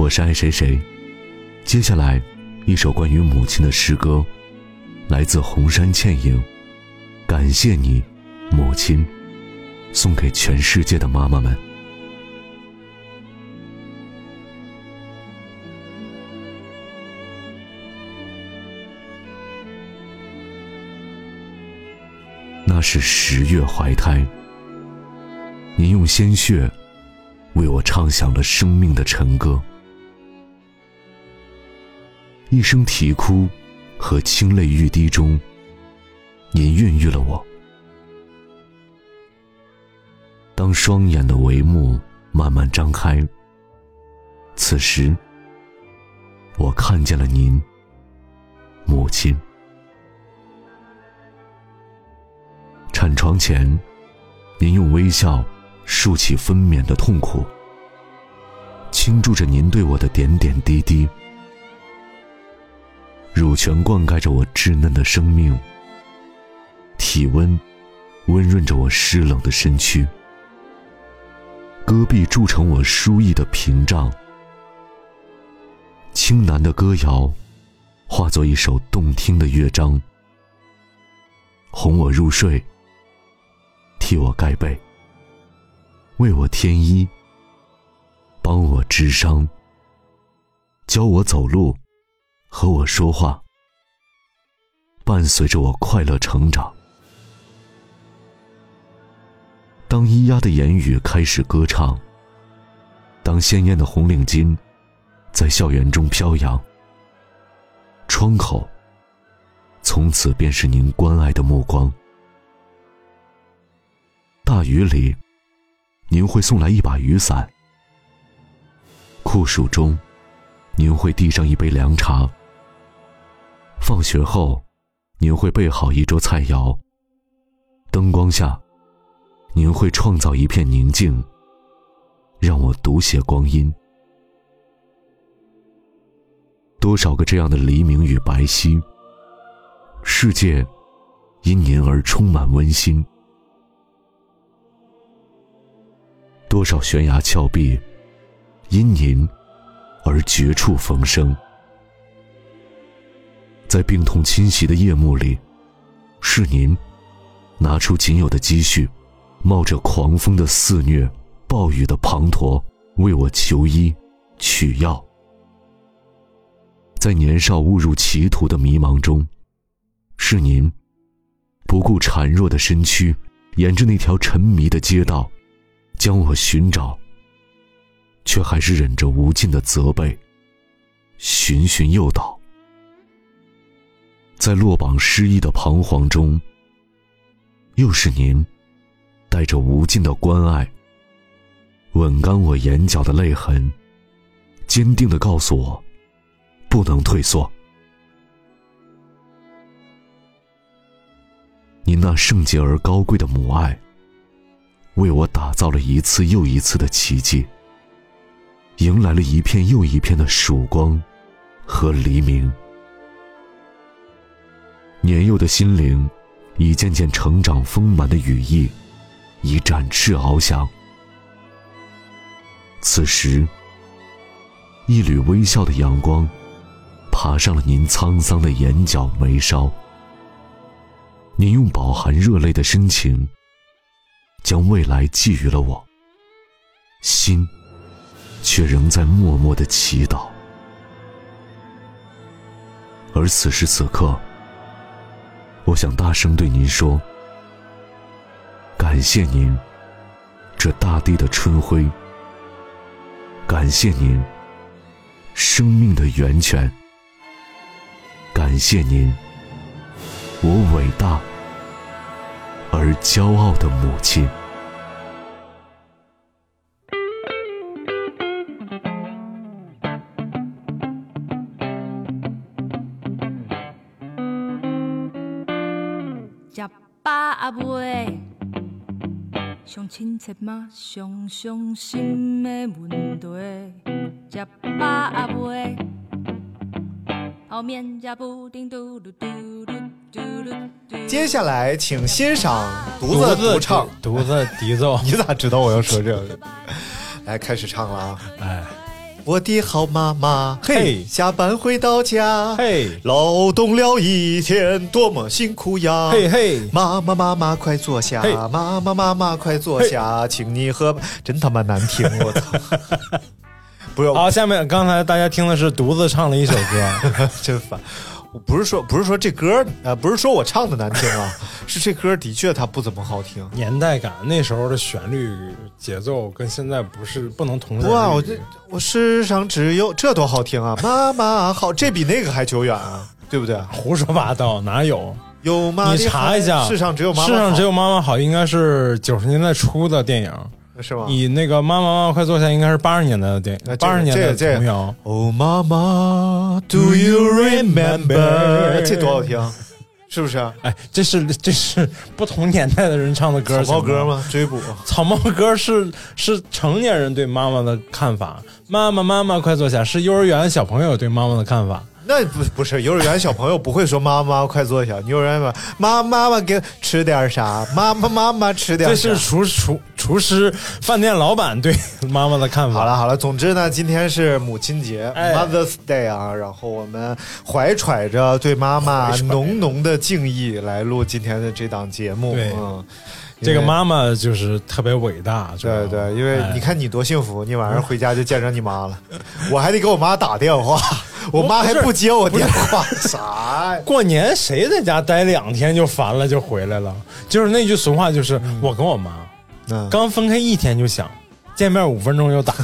我是爱谁谁。接下来，一首关于母亲的诗歌，来自红山倩影。感谢你，母亲，送给全世界的妈妈们。那是十月怀胎，您用鲜血为我唱响了生命的晨歌，一声啼哭和清泪欲滴中，您孕育了我。当双眼的帷幕慢慢张开，此时我看见了您，母亲。产床前，您用微笑竖起分娩的痛苦，倾注着您对我的点点滴滴。乳泉灌溉着我稚嫩的生命，体温温润着我湿冷的身躯，戈壁筑成我书艺的屏障，青南的歌谣化作一首动听的乐章，哄我入睡。替我盖被，为我添衣，帮我治伤，教我走路，和我说话，伴随着我快乐成长。当咿呀的言语开始歌唱，当鲜艳的红领巾在校园中飘扬，窗口从此便是您关爱的目光。大雨里，您会送来一把雨伞；酷暑中，您会递上一杯凉茶；放学后，您会备好一桌菜肴；灯光下，您会创造一片宁静，让我读写光阴。多少个这样的黎明与白皙，世界因您而充满温馨。多少悬崖峭壁，因您而绝处逢生。在病痛侵袭的夜幕里，是您拿出仅有的积蓄，冒着狂风的肆虐、暴雨的滂沱，为我求医、取药。在年少误入歧途的迷茫中，是您不顾孱弱的身躯，沿着那条沉迷的街道。将我寻找，却还是忍着无尽的责备，循循诱导，在落榜失意的彷徨中，又是您带着无尽的关爱，吻干我眼角的泪痕，坚定的告诉我，不能退缩。您那圣洁而高贵的母爱。为我打造了一次又一次的奇迹，迎来了一片又一片的曙光和黎明。年幼的心灵，一件件成长丰满的羽翼，已展翅翱翔。此时，一缕微笑的阳光，爬上了您沧桑的眼角眉梢。您用饱含热泪的深情。将未来寄予了我，心却仍在默默的祈祷。而此时此刻，我想大声对您说：感谢您，这大地的春晖；感谢您，生命的源泉；感谢您，我伟大。而骄傲的母亲。亲切嘛，上伤心的问题。食饱啊未？后面加布丁嘟噜嘟噜。接下来，请欣赏独自独唱，独自笛奏。你咋知道我要说这个？来，开始唱了啊！哎，我的好妈妈，嘿下班回到家，嘿劳动了一天，多么辛苦呀！嘿嘿，妈妈妈妈快坐下，嘿妈妈妈妈快坐下，请你喝。真他妈难听，我操！不用，好，下面刚才大家听的是独自唱了一首歌，真烦。我不是说不是说这歌呃不是说我唱的难听啊，是这歌的确它不怎么好听。年代感，那时候的旋律节奏跟现在不是不能同日哇，而语我这我世上只有这多好听啊！妈妈好，这比那个还久远啊，对不对？胡说八道，哪有？有妈你查一下，世上只有妈妈好，世上只有妈妈好，应该是九十年代初的电影。是吗？你那个妈妈妈妈快坐下，应该是八十年代的电影，那这个八十年代的这个童谣。哦，妈妈，Do you remember？这多好听，是不是？啊哎，这是这是不同年代的人唱的歌，草帽歌？吗？追捕。草帽歌是是成年人对妈妈的看法，妈妈妈妈快坐下是幼儿园小朋友对妈妈的看法。那不不是幼儿园小朋友不会说妈妈快坐下，幼儿园 嘛，妈妈妈给吃点啥？妈妈妈妈吃点这？是厨厨厨师饭店老板对妈妈的看法。好了好了，总之呢，今天是母亲节、哎 Mother's Day 啊，然后我们怀揣着对妈妈浓浓的敬意来录今天的这档节目。对嗯，这个。妈妈就是特别伟大，对对，因为哎你看你多幸福，你晚上回家就见着你妈了，我还得给我妈打电话，我妈还不接我电话，啥呀？过年谁在家待两天就烦了就回来了？就是那句俗话，就是、我跟我妈嗯，刚分开一天就想见面五分钟就打，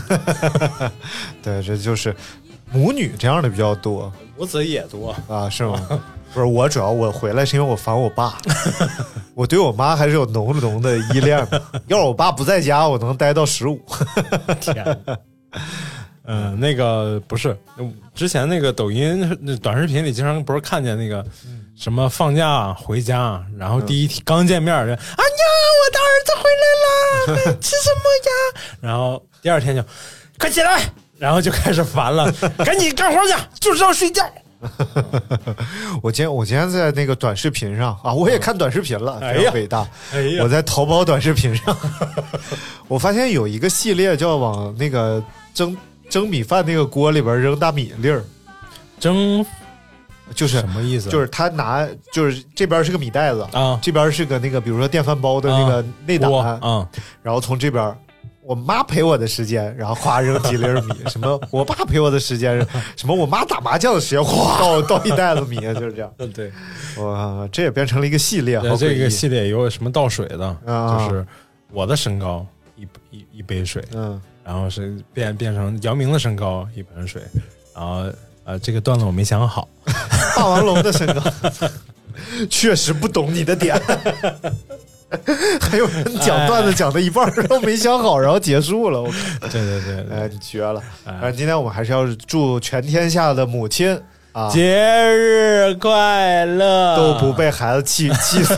对，这就是母女这样的比较多母子也多。啊，是吗？不是我，主要我回来是因为我烦我爸，我对我妈还是有浓浓的依恋的。要是我爸不在家，我能待到十五。天，嗯、那个不是之前那个抖音那短视频里经常不是看见那个什么放假回家，然后第一天刚见面人，啊呀，我的儿子回来了，吃什么呀？然后第二天就快起来，然后就开始烦了，赶紧干活去，就知道睡觉。我今天我今天在那个短视频上啊，我也看短视频了，非常伟大。哎呀我在淘宝短视频上，我发现有一个系列叫往那个蒸蒸米饭那个锅里边扔大米粒儿，蒸就是什么意思？就是他拿就是这边是个米袋子啊。这边是个那个比如说电饭煲的那个内胆，然后从这边。我妈陪我的时间，然后哗扔几粒米，什么我爸陪我的时间，什么我妈打麻将的时间，哗倒倒一袋子米，就是这样。嗯 对。哇，这也变成了一个系列，这个系列有什么倒水的，啊。就是我的身高一一一杯水，嗯，然后是变变成姚明的身高一盆水，然后呃这个段子我没想好，霸王龙的身高，确实不懂你的点。还有人讲段子讲到一半儿，然后没想好，然后结束了。我靠，对对对对，哎，你绝了！哎反正今天我们还是要祝全天下的母亲啊，节日快乐都不被孩子气气死。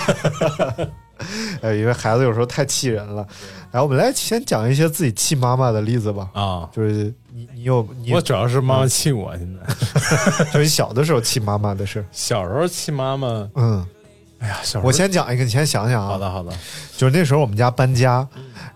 呃，因为孩子有时候太气人了。来，我们来先讲一些自己气妈妈的例子吧。啊。就是你，你有你，我主要是妈妈气我，现在就是你小的时候气妈妈的事儿。小时候气妈妈，嗯，哎呀，小时候我先讲一个，你先想想啊。好的好的，就是那时候我们家搬家，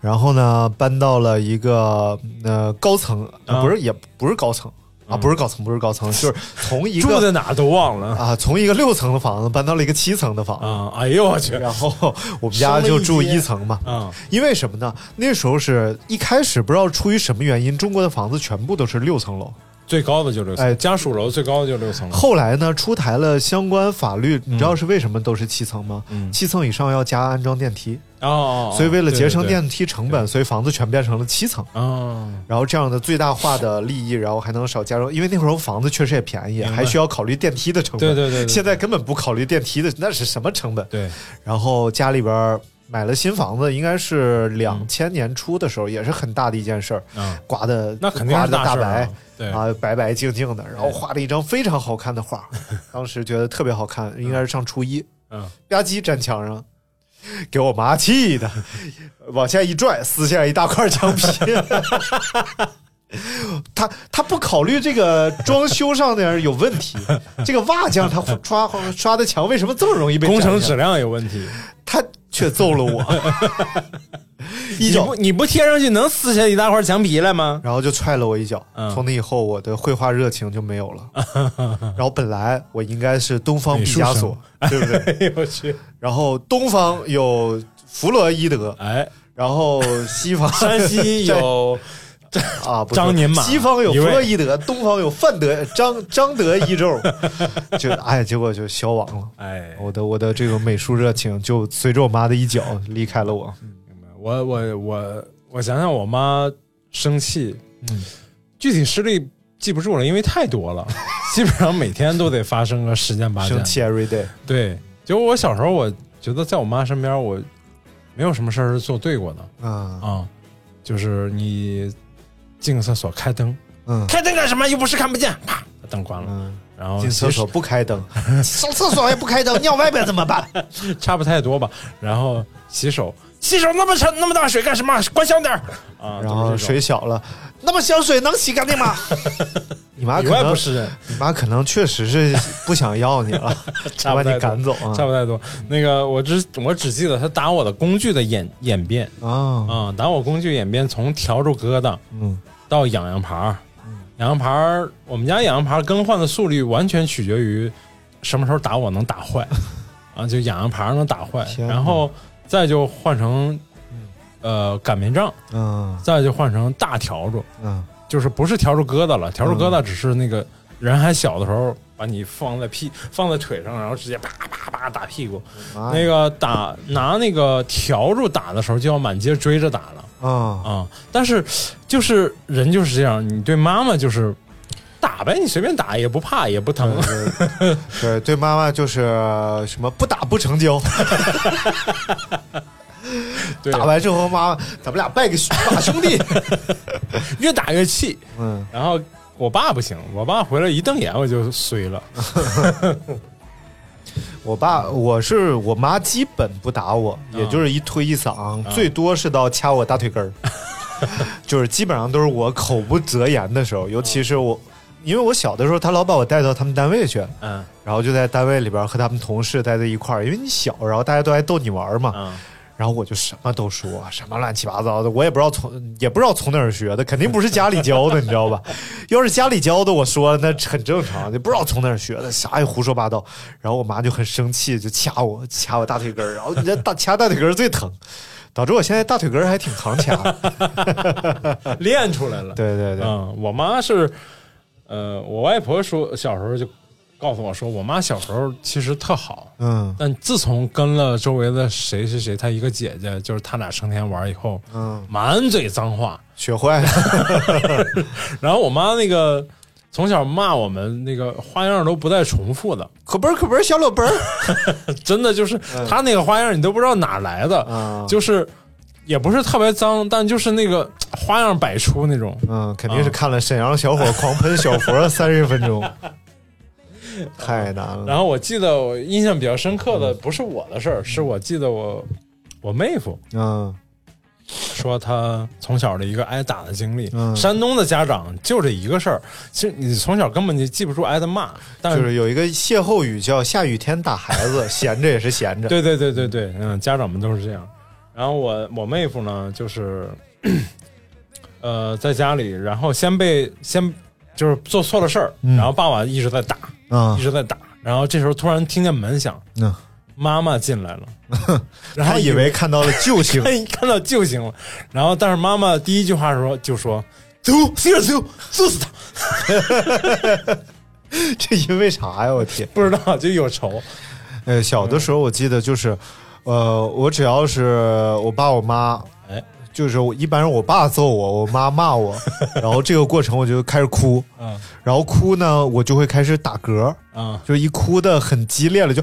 然后呢搬到了一个呃高层，不是也不是高层啊，不是高层，不是高层，就是从一个住在哪都忘了啊从一个六层的房子搬到了一个七层的房子，啊！哎呦我去然后我们家就住一层嘛。啊！因为什么呢？那时候是一开始不知道出于什么原因，中国的房子全部都是六层楼。最高的就六层，哎家属楼最高的就六层了。后来呢，出台了相关法律，你知道是为什么都是七层吗？嗯七层以上要加安装电梯，哦所以为了节省电梯成本，所以房子全变成了七层。对哦，然后这样的最大化的利益，然后还能少加装，因为那会儿房子确实也便宜，还需要考虑电梯的成本。对对对对现在根本不考虑电梯的，那是什么成本？对，然后家里边买了新房子，应该是两千年初的时候，也是很大的一件事儿，嗯，刮的那肯定刮的大白啊。对啊，白白净净的，然后画了一张非常好看的画，当时觉得特别好看，应该是上初一，嗯，吧唧粘墙上，给我妈气的，往下一拽，撕下来一大块墙皮。他他不考虑这个装修上面有问题，这个瓦匠他刷刷的墙为什么这么容易被工程质量有问题。他却揍了我 一脚你不，你不贴上去能撕下一大块墙皮来吗？然后就踹了我一脚。嗯从那以后，我的绘画热情就没有了。然后本来我应该是东方毕加索，对不对？我去！然后东方有弗洛伊德，哎，然后西方山西有啊，张宁马。西方有弗洛伊德，东方有范德张张德一宙，就哎，结果就消亡了。哎，我的我的这个美术热情就随着我妈的一脚离开了我。我我我我想想，我妈生气，嗯，具体事例记不住了，因为太多了，基本上每天都得发生个十件八件。生。气 every day，对，就我小时候，我觉得在我妈身边，我没有什么事儿是做对过的。啊。啊、就是你进个厕所开灯，嗯。开灯干什么？又不是看不见，啪，把灯关了，嗯，然后进厕所不开灯，上厕所也不开灯，尿外边怎么办？差不太多吧，然后洗手，洗手那么长那么大水干什么？关小点儿。啊，然后水小了，那么小水能洗干净吗？你妈里可能外不是人，你妈可能确实是不想要你了，差把你不太多赶走啊。差不太多。那个我只我只记得他打我的工具的演演变啊，啊、打我工具演变从笤帚疙瘩嗯到痒痒盘儿，痒痒盘儿，我们家痒痒盘儿更换的速率完全取决于什么时候打我能打坏 啊，就痒痒盘儿能打坏，天哪然后再就换成呃擀面杖，嗯。再就换成大笤帚，嗯。就是不是笤帚疙瘩了，笤帚疙瘩只是那个人还小的时候把你放在屁放在腿上，然后直接啪啪啪打屁股。那个打拿那个笤帚打的时候就要满街追着打了啊啊、但是就是人就是这样，你对妈妈就是打呗，你随便打也不怕也不疼。对对对，妈妈就是什么不打不成交，对，打完之后妈妈咱们俩拜个兄 把兄弟，越打越气。嗯然后我爸不行，我爸回来一瞪眼我就衰了。我爸，我是我妈，基本不打我，啊。也就是一推一搡，最多是到掐我大腿根儿，就是基本上都是我口不择言的时候，尤其是我，因为我小的时候，他老把我带到他们单位去，嗯。然后就在单位里边和他们同事待在一块儿，因为你小，然后大家都爱逗你玩嘛，嗯，然后我就什么都说，什么乱七八糟的，我也不知道从也不知道从哪儿学的，肯定不是家里教的，你知道吧？要是家里教的，我说那很正常，就不知道从哪儿学的，啥也胡说八道。然后我妈就很生气，就掐我，掐我大腿根儿，然后你这大掐大腿根儿最疼，导致我现在大腿根儿还挺扛掐。练出来了。对对对，嗯，我妈是，呃，我外婆说小时候就告诉我说，我妈小时候其实特好，嗯。但自从跟了周围的谁谁谁，她一个姐姐，就是他俩成天玩以后，嗯，满嘴脏话。学坏。了。然后我妈那个从小骂我们那个花样都不带重复的，可本儿可本儿小老本儿，真的就是她那个花样你都不知道哪来的，嗯就是也不是特别脏，但就是那个 花样百出那种。嗯，肯定是看了沈阳小伙狂喷小佛三十分钟，太难了。然后我记得我印象比较深刻的不是我的事儿，是我记得我我妹夫嗯说他从小的一个挨打的经历。嗯山东的家长就这一个事儿，其实你从小根本就记不住挨的骂，但就是有一个歇后语叫“下雨天打孩子，闲着也是闲着”。对对对对对，嗯，家长们都是这样。然后我我妹夫呢，就是 呃在家里，然后先被先就是做错了事儿，嗯然后爸爸一直在打，啊。一直在打，然后这时候突然听见门响，嗯，妈妈进来了，然后以为看到了救星，看看到救星了，然后但是妈妈第一句话说就说走，接着走，揍死他，这因为啥呀？我天！不知道就有仇，呃，小的时候我记得就是，呃，我只要是我爸我妈，哎，就是我一般是我爸揍我，我妈骂我，然后这个过程我就开始哭，嗯然后哭呢，我就会开始打嗝，啊。就一哭的很激烈了，就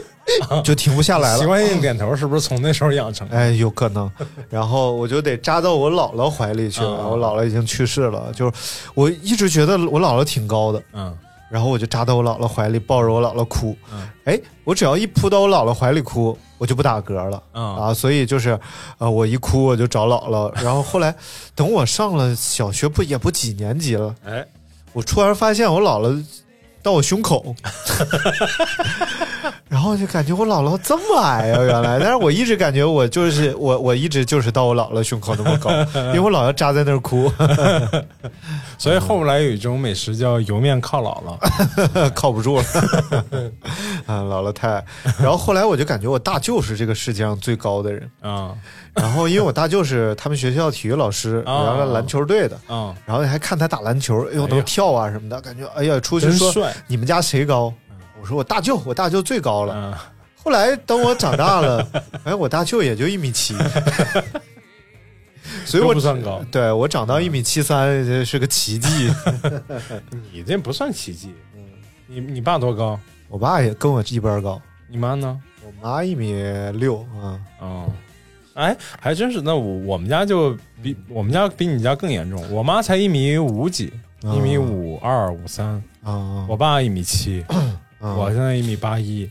就停不下来了。习惯性点头是不是从那时候养成？哎，有可能，然后我就得扎到我姥姥怀里去了。嗯我姥姥已经去世了，就是我一直觉得我姥姥挺高的，嗯然后我就扎到我姥姥怀里，抱着我姥姥哭。嗯哎，我只要一扑到我姥姥怀里哭，我就不打嗝了。嗯啊，所以就是，呃，我一哭我就找姥姥。然后后来，等我上了小学不也不几年级了，哎我突然发现我姥姥到我胸口，然后就感觉我姥姥这么矮啊，原来，但是我一直感觉我就是 我，我一直就是到我姥姥胸口那么高，因为我姥姥扎在那儿哭，所以后来有一种美食叫油面靠姥姥。靠不住了，啊，姥姥太矮。然后后来我就感觉我大舅是这个世界上最高的人，啊然后因为我大舅是他们学校体育老师，哦然后篮球队的，啊，然后还看他打篮球，哎呦，能跳啊什么的，感觉哎呀，出去说。你们家谁高？我说我大舅，我大舅最高了。嗯，后来等我长大了，哎，我大舅也就一米七，所以我不算高。对我长到一米七三这是个奇迹。你这不算奇迹。你你爸多高？我爸也跟我一般高，你妈呢？我妈一米六啊。哦，哎，还真是。那我我们家就比我们家比你家更严重。我妈才一米五几，嗯一米五二五三。啊，我爸一米七，啊我现在一米八一。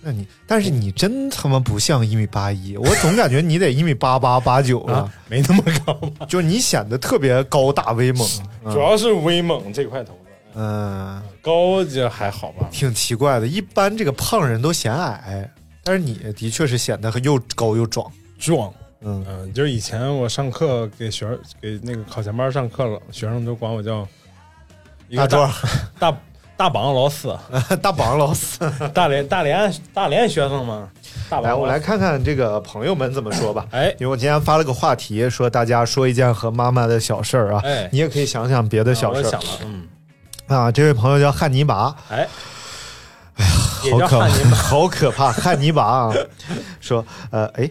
那你，但是你真他妈不像一米八一，我总感觉你得一米八八八九啊啊，，没那么高吧？就你显得特别高大威猛。嗯 主要是威猛这块头子，嗯，高就还好吧。挺奇怪的，一般这个胖人都显矮，但是你的确是显得又高又壮。壮，嗯嗯，就是以前我上课给学生给那个考前班上课了，学生都管我叫大壮大大榜老四，大榜老四。大连大连大连学生吗。大来，我来看看这个朋友们怎么说吧。哎因为我今天发了个话题，说大家说一件和妈妈的小事儿啊，哎你也可以想想别的小事儿我想了，嗯，啊。这位朋友叫汉尼拔，哎，哎呀好可怕 好可怕，汉尼拔啊，说呃哎嗯。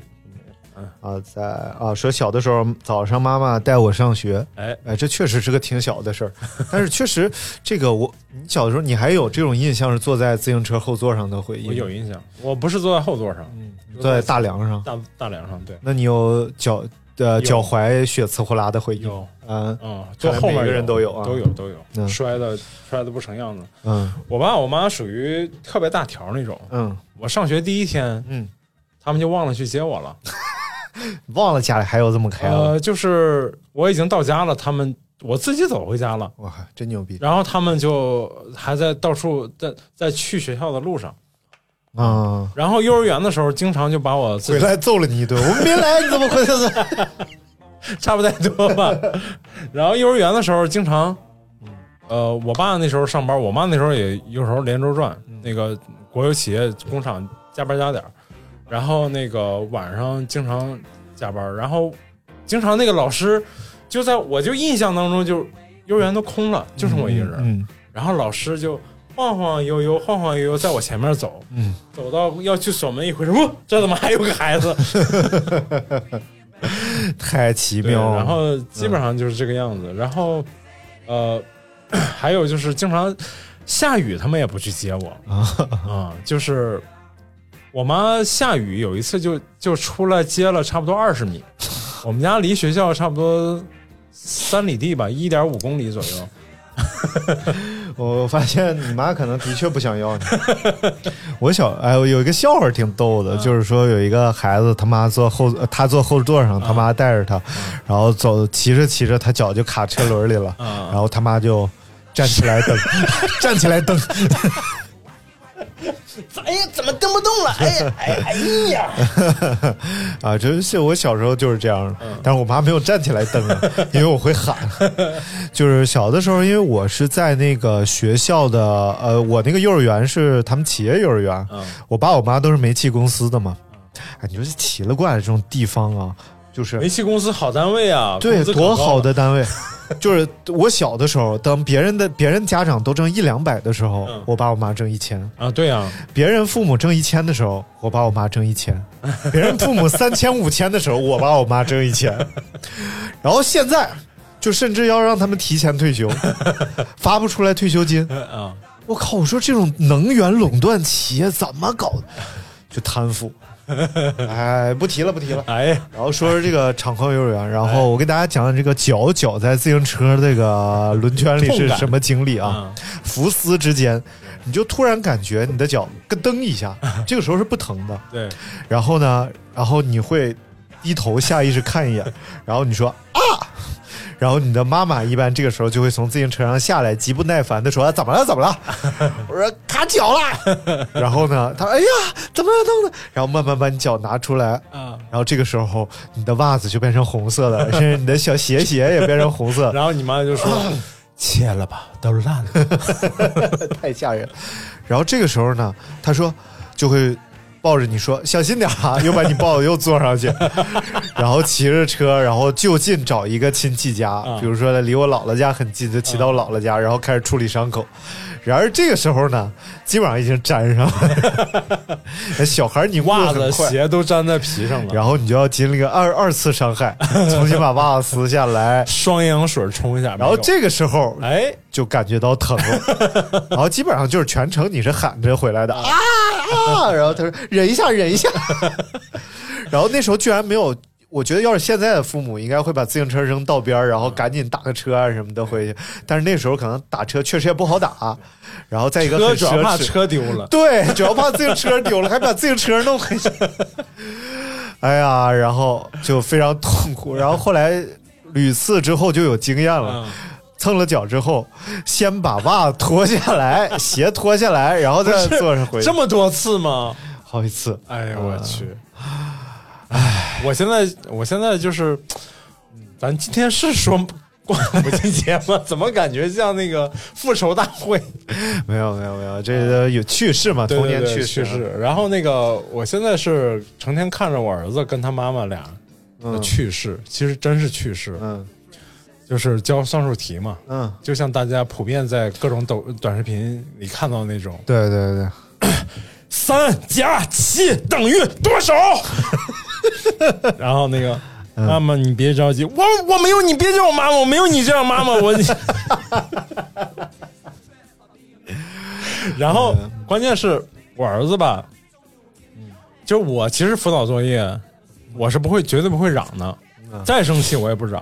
啊，在啊，说小的时候早上妈妈带我上学，哎，哎，这确实是个挺小的事儿，但是确实这个我，你小的时候你还有这种印象是坐在自行车后座上的回忆？我有印象，我不是坐在后座上，嗯坐在大梁上，大大梁上，对，那你有脚呃脚踝血呲呼啦的回忆？有，嗯嗯，坐后面看来每个人都有啊都有都有，嗯摔的摔的不成样子。嗯我爸我妈属于特别大条那种，嗯我上学第一天，嗯，他们就忘了去接我了。忘了家里还有这么开了，呃，就是我已经到家了，他们我自己走回家了，哇，真牛逼然后他们就还在到处在在去学校的路上。啊！然后幼儿园的时候，经常就把我回来揍了你一顿，我没来，你怎么回来？差不太多吧。然后幼儿园的时候，经常，呃，我爸那时候上班，我妈那时候也有时候连轴转，那个国有企业工厂加班加点儿然后那个晚上经常加班，然后经常那个老师就在我就印象当中就幼儿园都空了，就剩我一个人，嗯然后老师就晃晃悠悠晃晃悠悠在我前面走，嗯，走到要去锁门一回这怎么还有个孩子？太奇，妙了。然后基本上就是这个样子。然后，呃，还有就是经常下雨，他们也不去接我啊、就是我妈下雨有一次就就出来接了差不多二十米，我们家离学校差不多三里地吧，一点五公里左右。我发现你妈可能的确不想要你。我小哎，我有一个笑话挺逗的，就是说有一个孩子他妈坐后，呃他坐后座上，他妈带着他，然后走骑着骑着，他脚就卡车轮里了，啊然后他妈就站起来蹬，站起来蹬，哎呀，怎么蹬不动了？哎呀，哎 哎呀！啊，真是我小时候就是这样，但是我妈没有站起来蹬啊，因为我会喊。就是小的时候，因为我是在那个学校的，呃，我那个幼儿园是他们企业幼儿园，嗯我爸我妈都是煤气公司的嘛。哎，你说这奇了怪了这种地方啊，就是煤气公司好单位啊，对多好的单位。就是我小的时候，当别人的别人家长都挣一两百的时候，嗯我爸我妈挣一千；啊！对啊，别人父母挣一千的时候，我爸我妈挣一千；别人父母三千五千的时候，我爸我妈挣一千。然后现在，就甚至要让他们提前退休，发不出来退休金。啊，我靠！我说这种能源垄断企业怎么搞的？就贪腐。哎，不提了，不提了。哎，然后说说这个厂矿幼儿园，然后我给大家讲讲这个脚脚在自行车这个轮圈里是什么经历啊？啊，浮丝之间，你就突然感觉你的脚咯噔一下，这个时候是不疼的。对，然后呢，然后你会低头下意识看一眼，然后你说啊，然后你的妈妈一般这个时候就会从自行车上下来，极不耐烦的说：“啊怎么了？怎么了？” 我说：“卡脚了。” 然后呢，他说：“哎呀，怎么了？怎么了？”然后慢慢把你脚拿出来，啊，然后这个时候你的袜子就变成红色的，甚至你的小鞋鞋也变成红色，然后你妈就说：“切了吧，都烂了。太吓人了。然后这个时候呢，他说就会抱着你说小心点啊，又把你抱又坐上去，然后骑着车，然后就近找一个亲戚家，比如说离我姥姥家很近，就骑到我姥姥家，然后开始处理伤口。然而这个时候呢，基本上已经粘上了，小孩你”袜子、鞋都粘在皮上了，然后你就要经历个二二次伤害，重新把袜子撕下来，双氧水冲一下。然后这个时候哎，就感觉到疼了，然后基本上就是全程你是喊着回来的。啊啊，然后他说忍一下，忍一下，然后那时候居然没有。我觉得要是现在的父母，应该会把自行车扔道边儿然后赶紧打个车啊什么的回去。但是那时候可能打车确实也不好打，然后再一个很奢主要怕，车丢了。对，主要怕自行车丢了，还把自行车弄回去。哎呀，然后就非常痛苦。然后后来屡次之后就有经验了，嗯，蹭了脚之后，先把袜子脱下来，鞋脱下来，然后再坐上回去这。么多次吗？好几次，哎呀，我去！哎，我现在我现在就是，咱今天是说过母亲节吗？怎么感觉像那个复仇大会？没有没有没有，这个有趣事嘛，童年对对对趣事。然后那个，我现在是成天看着我儿子跟他妈妈俩的嗯趣事，其实真是趣事，嗯就是教算术题嘛，嗯，就像大家普遍在各种抖短视频里看到那种，对对对，三加七等于多少？然后那个妈妈，你别着急，我我没有你别叫我妈妈，我没有你这样妈妈，我。然后关键是我儿子吧，就我其实辅导作业，我是不会绝对不会嚷的，再生气我也不嚷，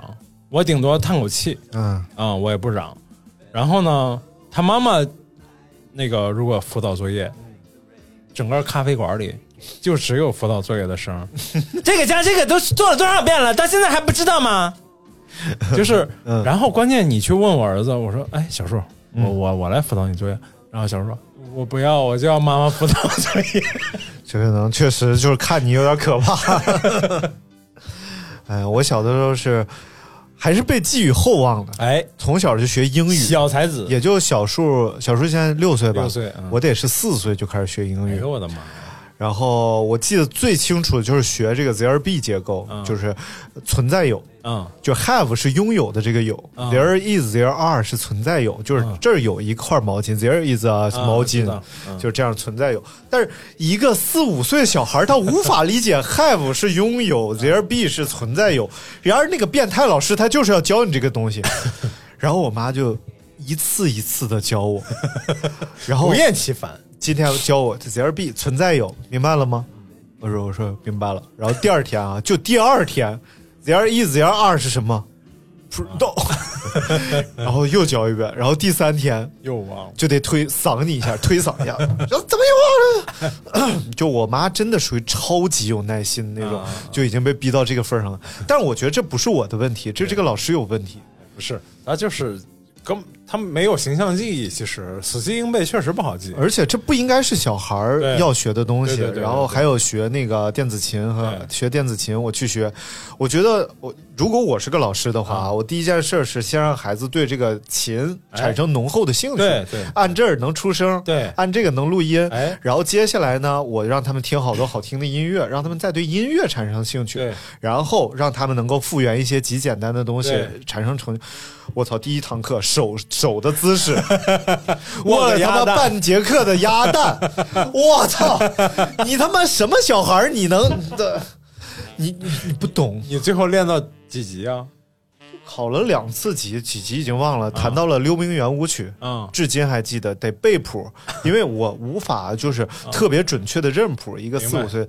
我顶多叹口气，嗯啊、我也不嚷。然后呢，他妈妈那个如果辅导作业，整个咖啡馆里就只有辅导作业的声。这个加这个都做了多少遍了，到现在还不知道吗？就是，嗯然后关键你去问我儿子，我说，哎，小树，我我我来辅导你作业。然后小树说，我不要，我就要妈妈辅导作业。这可能确实就是看你有点可怕。哎呀，我小的时候是还是被寄予厚望的，哎，从小就学英语，小才子，也就小树，小树现在六岁吧，六岁嗯。我得是四岁就开始学英语。哎呦我的妈呀！然后我记得最清楚的就是学这个 there be 结构，嗯。就是存在有，嗯。就 have 是拥有的这个有、嗯。T h e r e is there are 是存在有，就是嗯。这儿有一块毛巾，there is a 毛巾，就是这样存在有。但是一个四五岁的小孩他无法理解 have 是拥有，there be 是存在有。然而那个变态老师他就是要教你这个东西，然后我妈就一次一次的教我，然后不厌其烦。今天教我 there be 存在有，明白了吗？我说我说明白了。然后第二天啊，就第二天，there is there are 是什么？不知道。然后又教一遍，然后第三天又忘了，就得推搡你一下，推搡一下，说怎么又忘了？就我妈真的属于超级有耐心的那种，就已经被逼到这个份儿上了。但是我觉得这不是我的问题，这是这个老师有问题。不是，他就是根他们没有形象记忆，其实死记硬背确实不好记。而且这不应该是小孩儿要学的东西，然后还有学那个电子琴和学电子琴，我去学。我觉得我如果我是个老师的话，我第一件事是先让孩子对这个琴产生浓厚的兴趣，对对。按这儿能出声，对。按这个能录音，哎。然后接下来呢，我让他们听好多好听的音乐，让他们再对音乐产生兴趣，对。然后让他们能够复原一些极简单的东西，产生成。我操！第一堂课手手的姿势，握握了他妈半节课的鸭蛋，我操！你他妈什么小孩儿？你能的？你你你不懂，你最后练到几级啊？考了两次级，几级已经忘了，弹到了溜冰圆舞曲。嗯，至今还记得，得背谱，因为我无法就是特别准确的认谱。一个四五岁，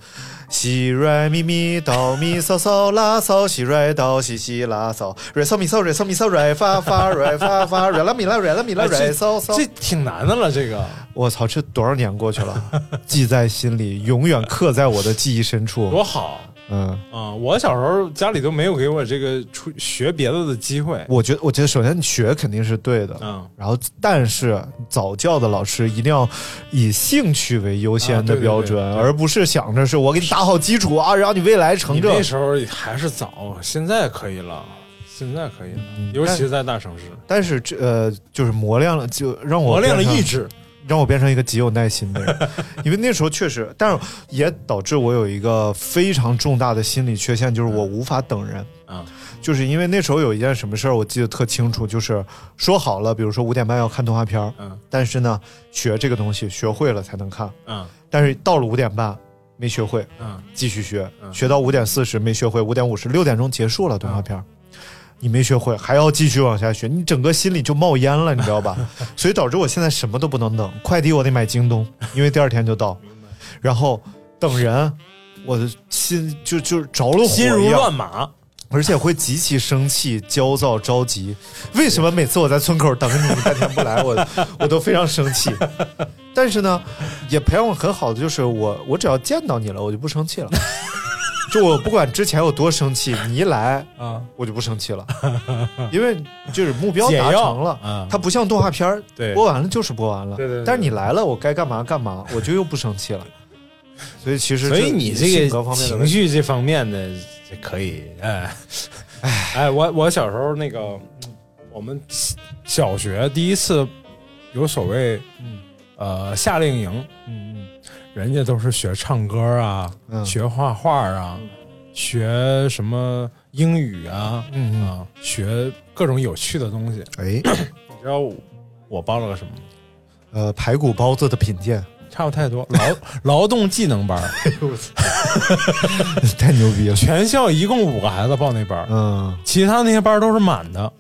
西瑞咪咪哆咪嗦嗦拉嗦西来哆西西拉嗦瑞嗦咪嗦瑞嗦咪嗦瑞发发瑞发发瑞拉咪拉瑞拉咪拉哎 这瑞嗦嗦。这挺难的了，这个我操，这多少年过去了，记在心里，永远刻在我的记忆深处。多好。嗯，啊、我小时候家里都没有给我这个出学别的的机会。我觉得，我觉得首先你学肯定是对的，嗯，然后但是早教的老师一定要以兴趣为优先的啊对对标准，而不是想着是我给你打好基础啊，让你未来成正那。时候还是早，现在可以了，现在可以了，嗯尤其是在大城市，但是这呃，就是磨练了，就让我磨练了意志。让我变成一个极有耐心的人，因为那时候确实，但是也导致我有一个非常重大的心理缺陷，就是我无法等人。啊就是因为那时候有一件什么事儿，我记得特清楚，就是说好了，比如说五点半要看动画片儿，嗯。但是呢，学这个东西学会了才能看，嗯。但是到了五点半没学会，嗯。继续学，嗯。学到五点四十没学会，五点五十六点钟结束了动画片儿。你没学会，还要继续往下学，你整个心里就冒烟了，你知道吧？所以导致我现在什么都不能等，快递我得买京东，因为第二天就到。然后等人，我的心就就着了火心如乱麻。而且会极其生气、焦躁、着急。为什么每次我在村口等你，你半天不来，我 我都非常生气。但是呢，也培养我很好的就是我，我只要见到你了，我就不生气了。就我不管之前有多生气，你一来啊，我就不生气了，因为就是目标达成了。啊，它不像动画片儿对播完了就是播完了。对对对但是你来了，我该干嘛干嘛，我就又不生气了。所以其实所以你这个情绪这方面的可以，哎，哎，我我小时候那个，我们小学第一次有所谓，嗯呃，夏令营，嗯人家都是学唱歌啊，嗯学画画啊，学什么英语啊，啊，学各种有趣的东西。哎，你知道我报了个什么吗？呃，排骨包子的品鉴。差不太多，劳 劳动技能班儿，太牛逼了。全校一共五个孩子报那班儿，嗯其他那些班儿都是满的，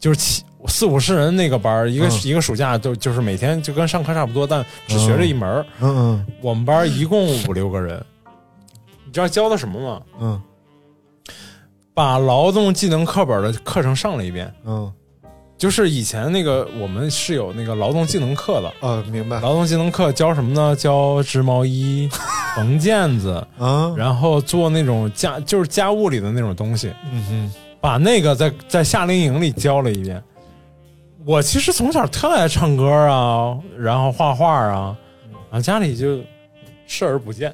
就是七四五十人那个班，一个、嗯一个暑假就就是每天就跟上课差不多，但只学这一门儿。嗯我们班一共五六个人，你知道教的什么吗？嗯把劳动技能课本的课程上了一遍，嗯就是以前那个我们是有那个劳动技能课的。嗯，啊，明白。劳动技能课教什么呢？教织毛衣、缝毽子，啊，然后做那种家就是家务里的那种东西。嗯哼，把那个在在夏令营里教了一遍。我其实从小特爱唱歌啊，然后画画啊，啊家里就视而不见，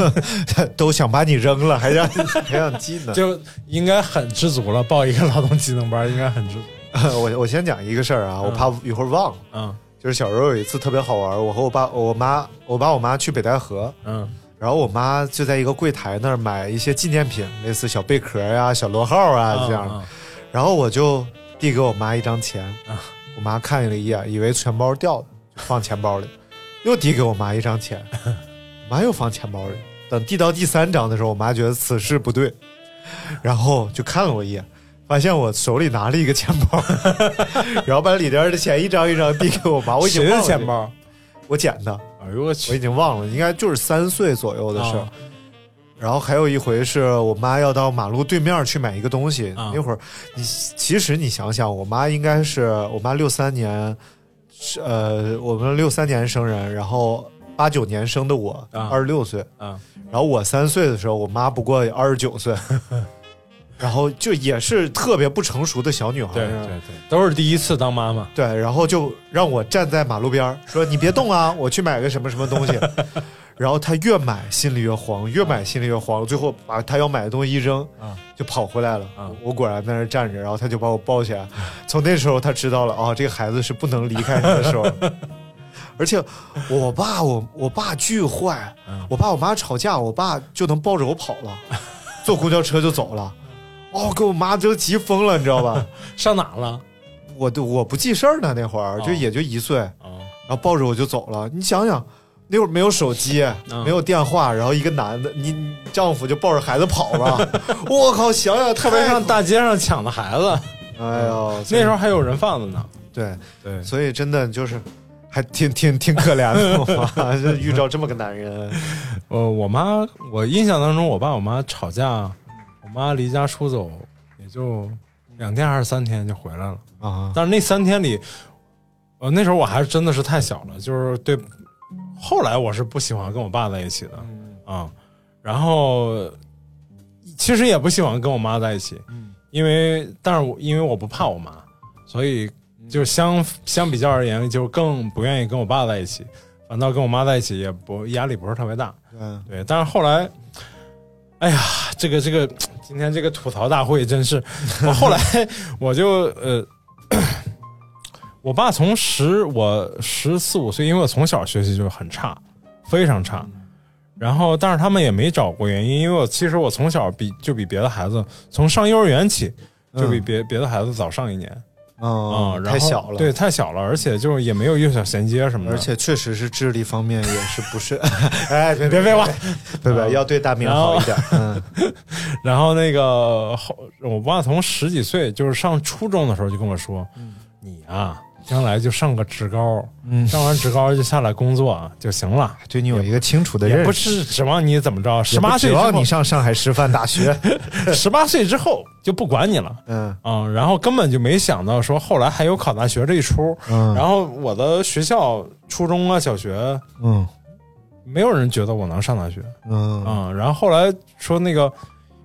都想把你扔了，还让你培养技能。就应该很知足了。报一个劳动技能班应该很知足。我我先讲一个事儿啊，我怕一会儿忘了。嗯就是小时候有一次特别好玩，我和我爸、我妈、我爸、我妈去北戴河，嗯然后我妈就在一个柜台那儿买一些纪念品，类似小贝壳呀、小螺号啊这样的。嗯然后我就递给我妈一张钱，啊我妈看了一眼，以为钱包掉了，就放钱包里，又递给我妈一张钱，我 妈又放钱包里。等递到第三张的时候，我妈觉得此事不对，然后就看了我一眼，发现我手里拿了一个钱包，然后把里边的钱一张一张递给我妈。我已经谁忘了的钱包？我捡的，哎呦我去我已！经忘了，应该就是三岁左右的事儿。啊然后还有一回是我妈要到马路对面去买一个东西，啊。那会儿你其实你想想，我妈应该是我妈六三年，呃我们六三年生人，然后八九年生的我啊。二十六岁，啊。然后我三岁的时候，我妈不过二十九岁，然后就也是特别不成熟的小女孩，对对对，都是第一次当妈妈。对，然后就让我站在马路边儿说：“你别动啊，我去买个什么什么东西。” 然后他越买心里越慌，越买心里越慌，最后把他要买的东西一扔，啊就跑回来了。啊我果然在那站着，然后他就把我抱起来。从那时候他知道了，哦，这个孩子是不能离开他的手。而且我爸，我我爸巨坏，嗯我爸我妈吵架，我爸就能抱着我跑了，坐公交车就走了。哦，给我妈都急疯了，你知道吧？上哪了？我都我不记事儿呢，那会儿就哦也就一岁，哦然后抱着我就走了。你想想，那会儿没有手机，嗯没有电话，然后一个男的，你你丈夫就抱着孩子跑了。我靠，想想特别太上大街上抢的孩子，哎呦，那时候还有人贩子呢。对，对，所以真的就是还挺挺挺可怜的，我妈就遇着这么个男人。呃，我妈，我印象当中，我爸我妈吵架，我妈离家出走也就两天还是三天就回来了。啊，但是那三天里，呃，那时候我还是真的是太小了，就是对。后来我是不喜欢跟我爸在一起的啊、然后其实也不喜欢跟我妈在一起，嗯。因为但是我因为我不怕我妈，所以就相相比较而言，就更不愿意跟我爸在一起，反倒跟我妈在一起也不压力不是特别大。嗯，对，但是后来，哎呀，这个这个，今天这个吐槽大会真是，我后来 我就呃，我爸从十我十四五岁，因为我从小学习就很差，非常差，然后但是他们也没找过原因，因为我其实我从小比就比别的孩子从上幼儿园起就比别、别的孩子早上一年。啊、哦，然后太小了，对，太小了，而且就是也没有幼小衔接什么的，而且确实是智力方面也是不是，哎，别别废话。别别，要对大明好一点，嗯。然后那个后，我爸从十几岁，就是上初中的时候就跟我说：“你啊，将来就上个职高，嗯，上完职高就下来工作啊就行了，对你有一个清楚的认识也不。是指望你怎么着，十八岁你，上上海师范大学，十八岁之后就不管你了。”嗯啊、然后根本就没想到说后来还有考大学这一出。嗯然后我的学校初中啊、小学，嗯没有人觉得我能上大学。嗯啊、然后后来说那个，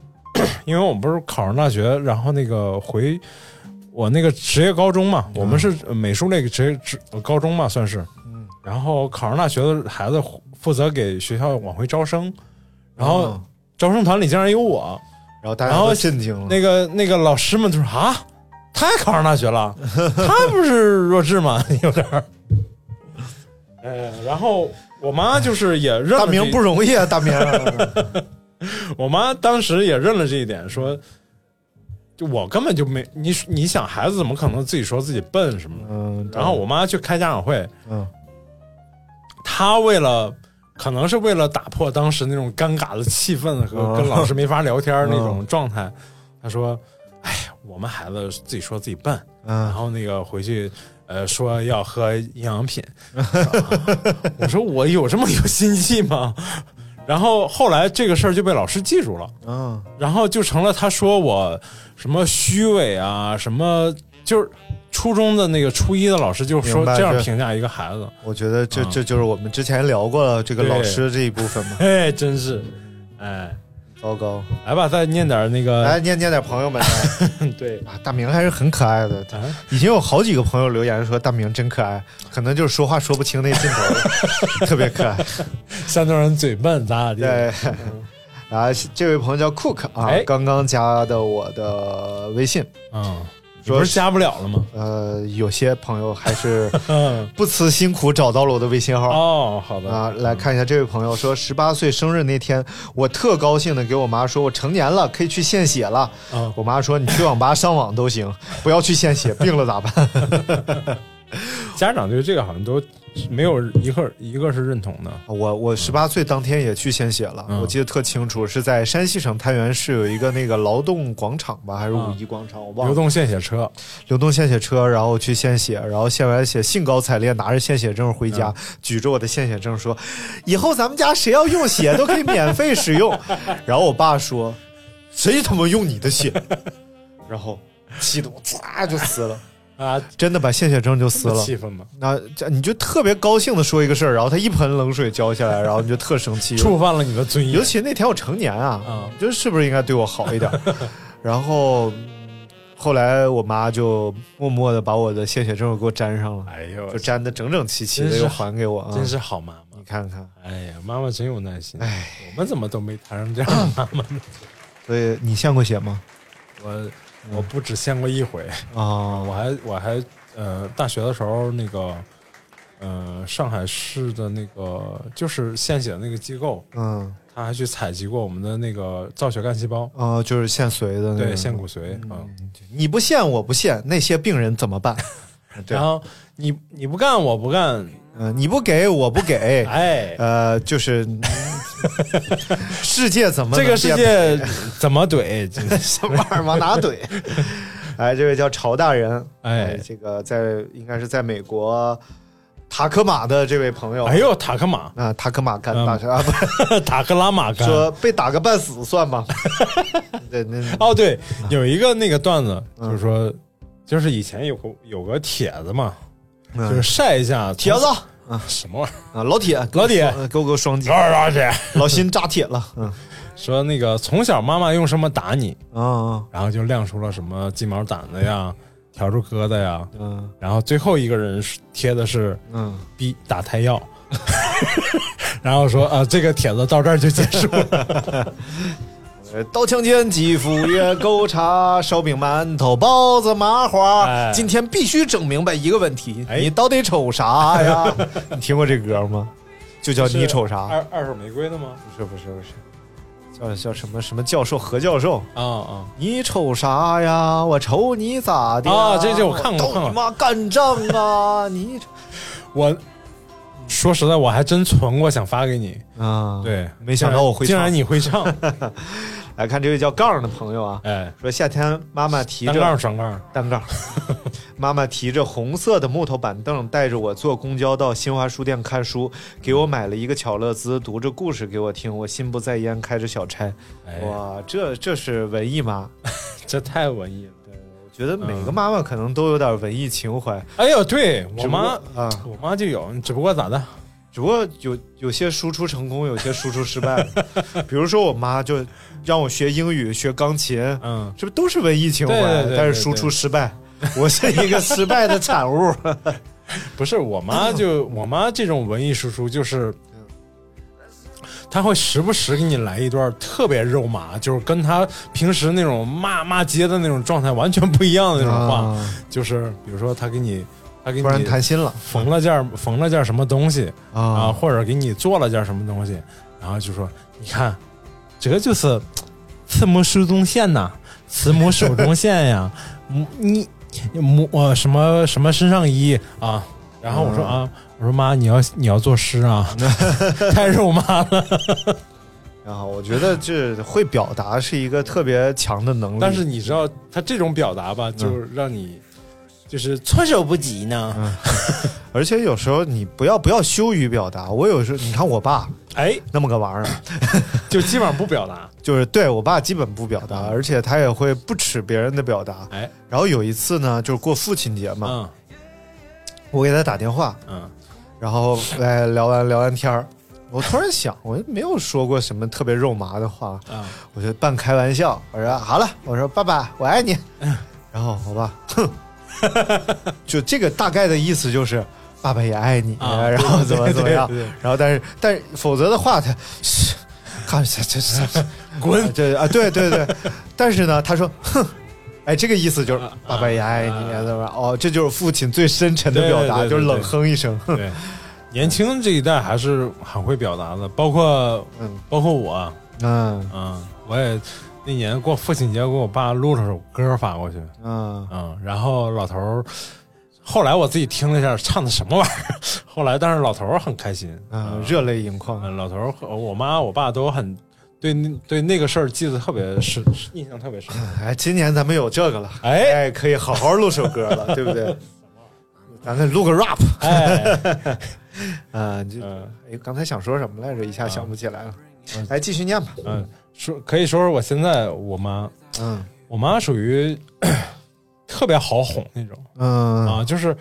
因为我们不是考上大学，然后那个回我那个职业高中嘛，我们是呃美术类职业职呃高中嘛，算是，嗯，然后考上大学的孩子负责给学校往回招生，然后哦。招生团里竟然有我，然后大家然后都震惊了，那个那个老师们就说啊，他也考上大学了，他不是弱智吗？有点儿，呃，然后我妈就是也认了大明不容易啊，大明，我妈当时也认了这一点，说，就我根本就没你，你想孩子怎么可能自己说自己笨什么的？嗯，然后我妈去开家长会，嗯她为了可能是为了打破当时那种尴尬的气氛和嗯跟老师没法聊天那种状态，她说：“哎，我们孩子自己说自己笨，然嗯后那个回去。”呃，说要喝营养品，我说我有这么有心计吗？然后后来这个事儿就被老师记住了，嗯。然后就成了他说我什么虚伪啊，什么就是初中的那个初一的老师就说这这样评价一个孩子，我觉得这嗯。这就是我们之前聊过了这个老师这一部分嘛，哎，真是，哎，糟糕，来吧，再念点那个，来念念点朋友们。的 对，啊，大明还是很可爱的，啊，已经有好几个朋友留言说大明真可爱，可能就是说话说不清那劲头，特别可爱。山东人嘴笨咋咋地，对，然后这位朋友叫 Cook 啊哎，刚刚加的我的微信。嗯，你说不是加不了了吗？呃，有些朋友还是 嗯，不辞辛苦找到了我的微信号。哦，好的，啊，来看一下这位朋友说，十八岁生日那天，我特高兴的给我妈说，我成年了，可以去献血了。啊，我妈说，你去网吧上网都行，不要去献血，病了咋办？家长对这个好像都没有一个一个是认同的，我我十八岁当天也去献血了，嗯我记得特清楚，是在山西省太原市有一个那个劳动广场吧，还是五一广场，我忘了。流动献血车，流动献血车，然后去献血，然后献完血兴高采烈拿着献血证回家，举着我的献血证说：“以后咱们家谁要用血都可以免费使用。”然后我爸说：“谁他妈用你的血？” 然后气得我唰 就死了，啊，真的把献血证就撕了。气氛嘛，那这你就特别高兴的说一个事儿，然后他一盆冷水浇下来，然后你就特生气。触犯了你的尊严尤，其那天我成年啊，啊就是不是应该对我好一点？然后嗯后来我妈就默默的把我的献血证给我粘上了，哎呦就，粘的整整齐齐的，又还给我啊！真是好妈妈你。看看，哎呀，妈妈真有耐心。哎，我们怎么都没谈上这样的妈妈呢？所以你献过血吗？我我不只献过一回，啊，我还我还呃，大学的时候那个呃，上海市的那个就是献血的那个机构，嗯他还去采集过我们的那个造血干细胞，啊，就是献髓的那对，个献骨髓啊。你不献我不献，那些病人怎么办？然，后你你不干我不干，嗯，你不给我不给，哎，呃，就是 世界怎么这个世界怎么怼？什么玩意儿往哪怼？哎，这位叫曹大人，哎。这个在应该是在美国塔科马的这位朋友，哎呦，塔克马，啊，塔科马干啊，不塔克拉玛干。说被打个半死算吗？对，那哦，对，有一个那个段子，就是说，就是以前有个有个帖子嘛，嗯。就是晒一下帖子什么玩意儿？啊，老铁，老铁。呃给我个双击，老老铁，老辛扎铁了，嗯。说那个从小妈妈用什么打你，啊然后就亮出了什么鸡毛掸子呀、笤帚疙瘩呀，嗯。然后最后一个人是贴的是嗯，逼打胎药，然后说啊，这个帖子到这儿就结束了。呃刀枪剑戟斧钺钩叉烧饼馒头包子麻花，哎今天必须整明白一个问题，哎你到底瞅啥呀？你听过这歌吗？就叫你瞅啥？二二手玫瑰的吗？不是不是不是，叫叫什么什么教授何教授？啊啊，你瞅啥呀？我瞅你咋的啊这这我看过都看过你妈干仗啊！你 我说实在，我还真存过，想发给你。啊，对，没想到我会唱竟然你会唱，来看这位叫杠的朋友啊，哎，说夏天妈妈提着单着杠双杠，单杠，妈妈提着红色的木头板凳，带着我坐公交到新华书店看书，给我买了一个巧乐兹，读着故事给我听，我心不在焉，开着小差。哎，哇，这这是文艺妈，这太文艺了。我觉得每个妈妈可能都有点文艺情怀。哎呦，对我妈，啊，我妈就有，只不过咋的？只不过有有些输出成功，有些输出失败。比如说我妈就让我学英语、学钢琴，嗯，这不都是文艺情怀？对对对但是输出失败，我是一个失败的产物。不是我妈就我妈这种文艺输出就是。她会时不时给你来一段特别肉麻，就是跟她平时那种骂骂街的那种状态完全不一样的那种话，啊就是比如说她给你，突然你谈心了缝了件缝了件什么东西啊，啊！或者给你做了件什么东西，然后就说你看，这个就是慈母手中线呐，慈母手中线呀，母你母呃什么什么身上衣啊，然后我说啊，我说妈，你要你要作诗啊，太肉麻了。然后我觉得这会表达是一个特别强的能力，但是你知道他这种表达吧，就让你就是措手不及呢。而且有时候你不要不要羞于表达。我有时候你看我爸哎，那么个玩意儿，就基本上不表达。就是对我爸基本不表达，而且他也会不耻别人的表达。哎，然后有一次呢，就是过父亲节嘛，嗯。我给他打电话，嗯。然后哎聊完聊完天儿，我突然想，我没有说过什么特别肉麻的话，啊，我就半开玩笑，我说好了，我说爸爸我爱你，嗯。然后我爸哼，就这个大概的意思就是爸爸也爱你，啊然后怎么怎么样然后但是但是否则的话他是看这这这 滚！这啊对对对，但是呢他说哼。哎，这个意思就是啊爸爸也爱你，啊对吧？哦，这就是父亲最深沉的表达，对对对就是冷哼一声。对，年轻这一代还是很会表达的，包括嗯包括我，嗯嗯，我也那年过父亲节，给我爸录了首歌发过去，嗯嗯，然后老头儿，后来我自己听了一下，唱的什么玩意儿？后来，但是老头儿很开心，嗯，热泪盈眶。嗯，老头儿和我妈、我爸都很对对那个事儿记得特别深，印象特别深。哎，今年咱们有这个了，哎哎，可以好好录首歌了，对不对？咱们录个 rap，哎，啊，就嗯哎，刚才想说什么来着？一下想不起来了。来，继续念吧。嗯，说可以说说我现在我妈，嗯。我妈属于 特别好哄那种。嗯。啊，就是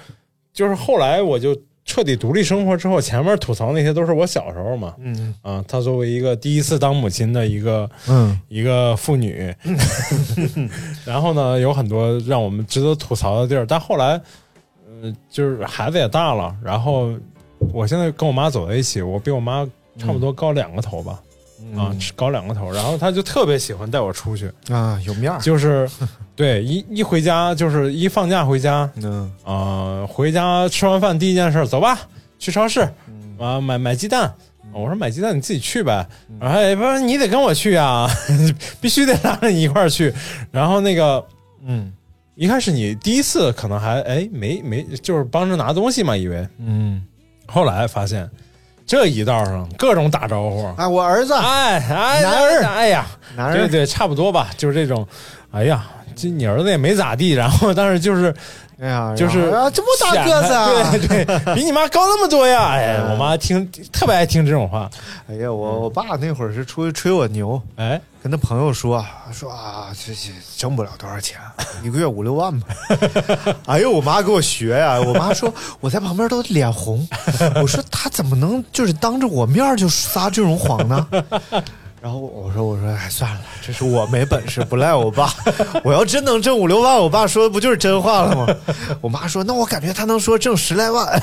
就是后来我就彻底独立生活之后，前面吐槽那些都是我小时候嘛。嗯。啊，她作为一个第一次当母亲的一个嗯。一个妇女，然后呢，有很多让我们值得吐槽的地儿，但后来，呃，就是孩子也大了，然后我现在跟我妈走在一起，我比我妈差不多高两个头吧，啊，搞两个头，然后他就特别喜欢带我出去，啊，有面儿。就是 对一一回家就是一放假回家，嗯。啊，回家吃完饭第一件事，走吧，去超市，啊，买买鸡蛋。我说买鸡蛋你自己去呗，然后哎不是你得跟我去啊，必须得拉着你一块儿去。然后那个嗯一开始你第一次可能还哎没没就是帮着拿东西嘛，以为嗯，后来发现这一道上各种打招呼，啊，我儿子，哎哎男儿。哎呀，男儿，对对，差不多吧，就是这种，哎呀，这你儿子也没咋地，然后但是就是哎呀，就是啊，这么大个子啊！显 得对对，比你妈高那么多呀！哎，嗯我妈听特别爱听这种话，哎呀，我我爸那会儿是出去吹我牛，哎，跟他朋友说说啊，这这挣不了多少钱，一个月五六万吧。哎呦，我妈给我学呀、我妈说我在旁边都脸红，我说他怎么能就是当着我面就撒这种谎呢？然后我说我说哎算了，这是我没本事，不赖我爸。我要真能挣五六万，我爸说的不就是真话了吗？我妈说那我感觉他能说挣十来万。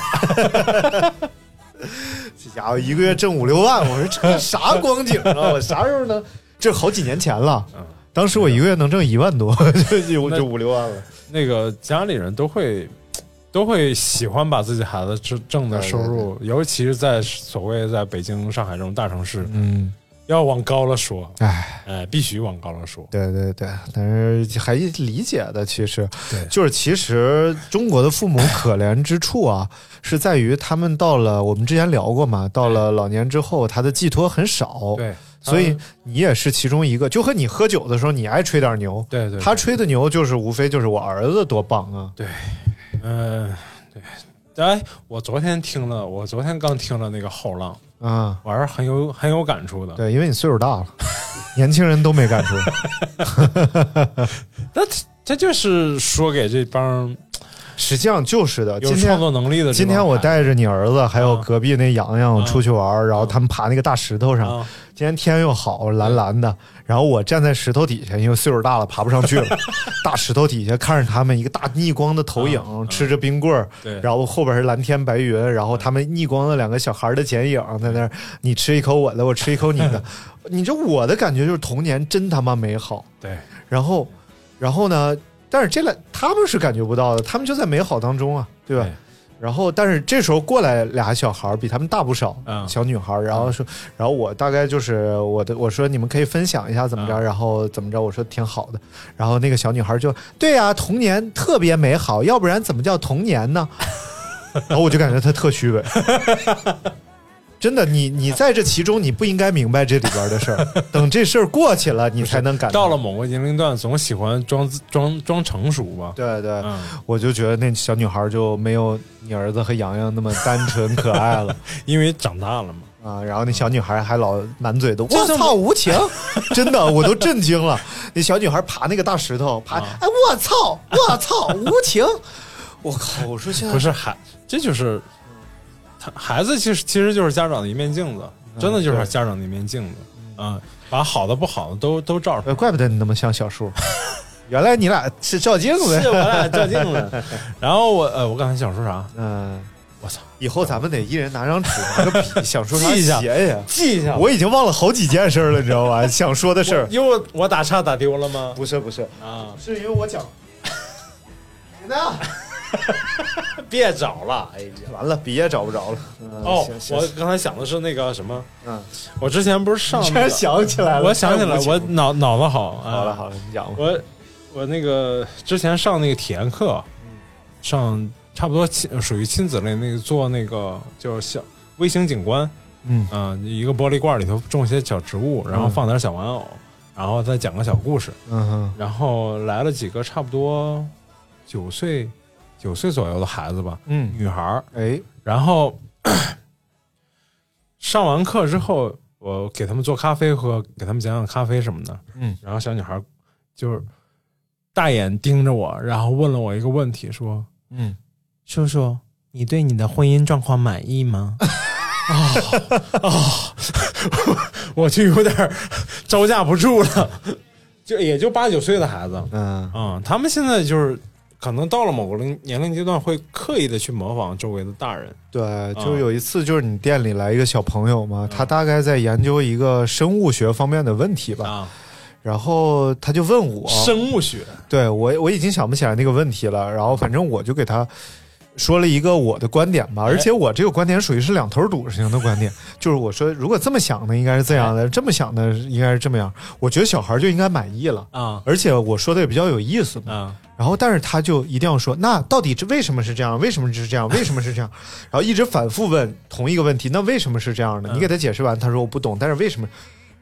这家伙一个月挣五六万，我说这啥光景啊？我啥时候能？这好几年前了，当时我一个月能挣一万多，就就就五六万了。那个家里人都会都会喜欢把自己孩子挣挣的收入，尤其是在所谓在北京、上海这种大城市，嗯，要往高了说，哎，哎，必须往高了说。对对对，但是还理解的，其实。对。就是其实中国的父母可怜之处啊，是在于他们到了我们之前聊过嘛，到了老年之后，他的寄托很少，对，所以你也是其中一个。就和你喝酒的时候，你爱吹点牛，对对，他吹的牛就是无非就是我儿子多棒啊，对，嗯、对。哎，我昨天听了，我昨天刚听了那个后浪，啊，我还是很有很有感触的。对，因为你岁数大了，年轻人都没感触。那这就是说给这帮实际上就是的，有今天创作能力的。今天我带着你儿子还有啊隔壁那洋洋啊出去玩儿，然后他们爬那个大石头上。啊，今天天又好，蓝蓝的，然后我站在石头底下，因为岁数大了爬不上去了，大石头底下看着他们一个大逆光的投影，啊吃着冰棍儿，然后后边是蓝天白云，然后他们逆光的两个小孩的剪影在那儿，你吃一口我的，我吃一口你的，你这我的感觉就是童年真他妈美好。对，然后，然后呢？但是这俩他们是感觉不到的，他们就在美好当中啊，对吧？对然后，但是这时候过来俩小孩儿，比他们大不少，嗯小女孩儿，然后说，然后我大概就是我的，我说你们可以分享一下怎么着，嗯然后怎么着，我说挺好的，然后那个小女孩就对呀、童年特别美好，要不然怎么叫童年呢？然后我就感觉她特虚伪。真的，你你在这其中，你不应该明白这里边的事儿，等这事儿过去了，你才能感到了某个年龄段，总喜欢装装装成熟吧。对对，嗯，我就觉得那小女孩就没有你儿子和洋洋那么单纯可爱了 因为长大了嘛。啊。然后那小女孩还老满嘴的“我操无情”，真的我都震惊了。那小女孩爬那个大石头，爬，啊哎我操我操无情！我靠！我说现在不是还，这就是他孩子，其实其实就是家长的一面镜子，真的就是家长的一面镜子。嗯，把好的不好的都都照出呃，来。怪不得你那么像小树，原来你俩是照镜子。是我俩照镜子。然后我呃，我刚才想说啥？嗯，我操，以后咱们得一人拿张纸，拿个笔，想说啥记一下写呀。记一下我已经忘了好几件事了，你知道吧？想说的事儿，因为我我打岔打丢了吗？不是不是，啊，是因为我讲。呢？别找了，哎呀。完了，笔也找不着了。嗯哦我刚才想的是那个什么，嗯，我之前不是上居那个然想起来了，我想起来，我脑脑子好。啊好了好了，你讲吧。我我那个之前上那个体验课，上差不多亲属于亲子类那个做那个就是小微型景观，嗯。嗯、一个玻璃罐里头种些小植物，然后嗯放点小玩偶，然后再讲个小故事，嗯哼。然后来了几个差不多九岁九岁左右的孩子吧，嗯，女孩儿，哎，然后 上完课之后，我给他们做咖啡喝，给他们讲讲咖啡什么的。嗯，然后小女孩就是大眼盯着我，然后问了我一个问题，说嗯，：“叔叔，你对你的婚姻状况满意吗？”啊 啊！我就有点招架不住了，就也就八九岁的孩子，嗯嗯，他们现在就是可能到了某个龄年龄阶段，会刻意的去模仿周围的大人。对，就有一次，就是你店里来一个小朋友嘛，他大概在研究一个生物学方面的问题吧，啊，然后他就问我，生物学。对我我已经想不起来那个问题了，然后反正我就给他说了一个我的观点吧，而且我这个观点属于是两头堵型的观点，就是我说如果这么想的应该是这样的，这么想的应该是这么样，我觉得小孩就应该满意了，啊。而且我说的也比较有意思嘛，啊。然后但是他就一定要说，那到底这为什么是这样？为什么是这样？为什么是这样？然后一直反复问同一个问题，那为什么是这样？的？嗯你给他解释完，他说我不懂，但是为什么？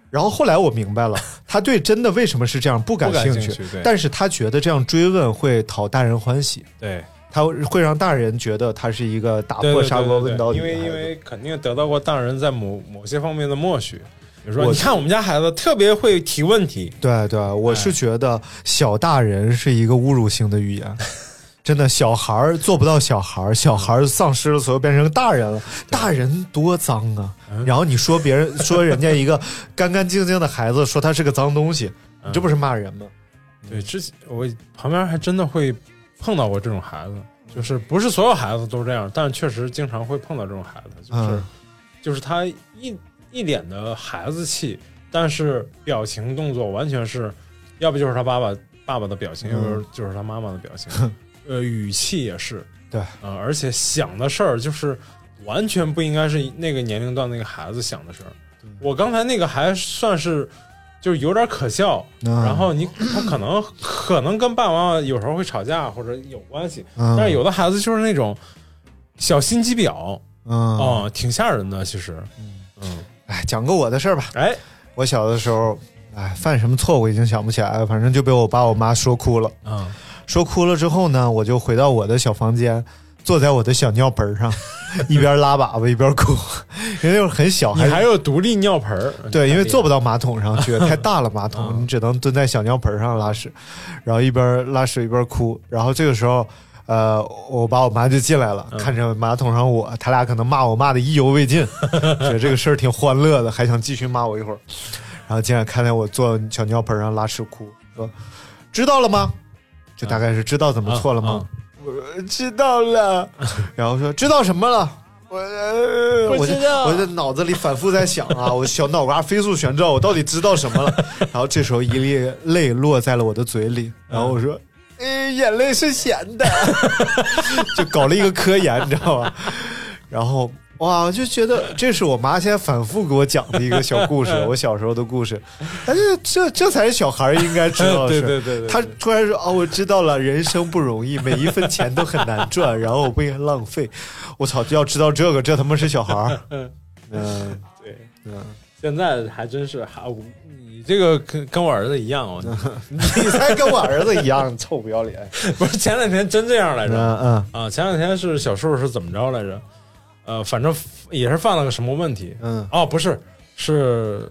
然后后来我明白了，他对真的为什么是这样不感兴趣，兴趣但是他觉得这样追问会讨大人欢喜，对，他会让大人觉得他是一个打破砂锅问到底因。为因为肯定得到过大人在某某些方面的默许，比如说你看我们家孩子特别会提问题，对对，我哎是觉得小大人是一个侮辱性的语言。真的，小孩儿做不到小孩儿，小孩儿丧失了所有，变成大人了。大人多脏啊！嗯然后你说别人 说人家一个干干净净的孩子，说他是个脏东西，嗯你这不是骂人吗？对，之前我旁边还真的会碰到过这种孩子，就是不是所有孩子都这样，但确实经常会碰到这种孩子，就是、嗯。就是他一一脸的孩子气，但是表情动作完全是，要不就是他爸爸爸爸的表情，要不嗯就是他妈妈的表情，呃，语气也是，对。呃，而且想的事儿就是完全不应该是那个年龄段那个孩子想的事儿。我刚才那个还算是就是有点可笑，嗯然后你他可能可能跟爸爸妈妈有时候会吵架或者有关系，嗯但是有的孩子就是那种小心机婊嗯哦，挺吓人的。其实，嗯，哎，讲个我的事儿吧。哎，我小的时候，哎，犯什么错误已经想不起来了，反正就被我爸我妈说哭了。嗯，说哭了之后呢，我就回到我的小房间，坐在我的小尿盆上，一边拉粑粑一边哭，因为那会儿很小，还还有独立尿盆儿，对，因为坐不到马桶上去，太大了马桶，嗯你只能蹲在小尿盆上拉屎，然后一边拉屎一边哭，然后这个时候。呃，我爸我妈就进来了，嗯看着马桶上我，他俩可能骂我骂的意犹未尽，觉得这个事儿挺欢乐的，还想继续骂我一会儿。然后进来看见我坐小尿盆上拉屎哭，说知道了吗？就大概是知道怎么错了吗？我知道了，然后说知道什么了？我、呃、我知道我在脑子里反复在想啊，我小脑瓜飞速旋转，我到底知道什么了？然后这时候一粒泪落在了我的嘴里，然后我说。嗯，眼泪是咸的，就搞了一个科研，你知道吧？然后哇，我就觉得这是我妈现在反复给我讲的一个小故事，我小时候的故事。但是这这才是小孩儿应该知道的对。对对对，他突然说：“哦，我知道了，人生不容易，每一分钱都很难赚，然后我不应该浪费。”我操，要知道这个，这他妈是小孩儿。嗯嗯对，嗯，现在还真是还我你这个跟跟我儿子一样哦，你才跟我儿子一样臭不要脸。不是前两天真这样来着嗯嗯啊，前两天是小树是怎么着来着？呃，反正也是犯了个什么问题。嗯。哦，不是是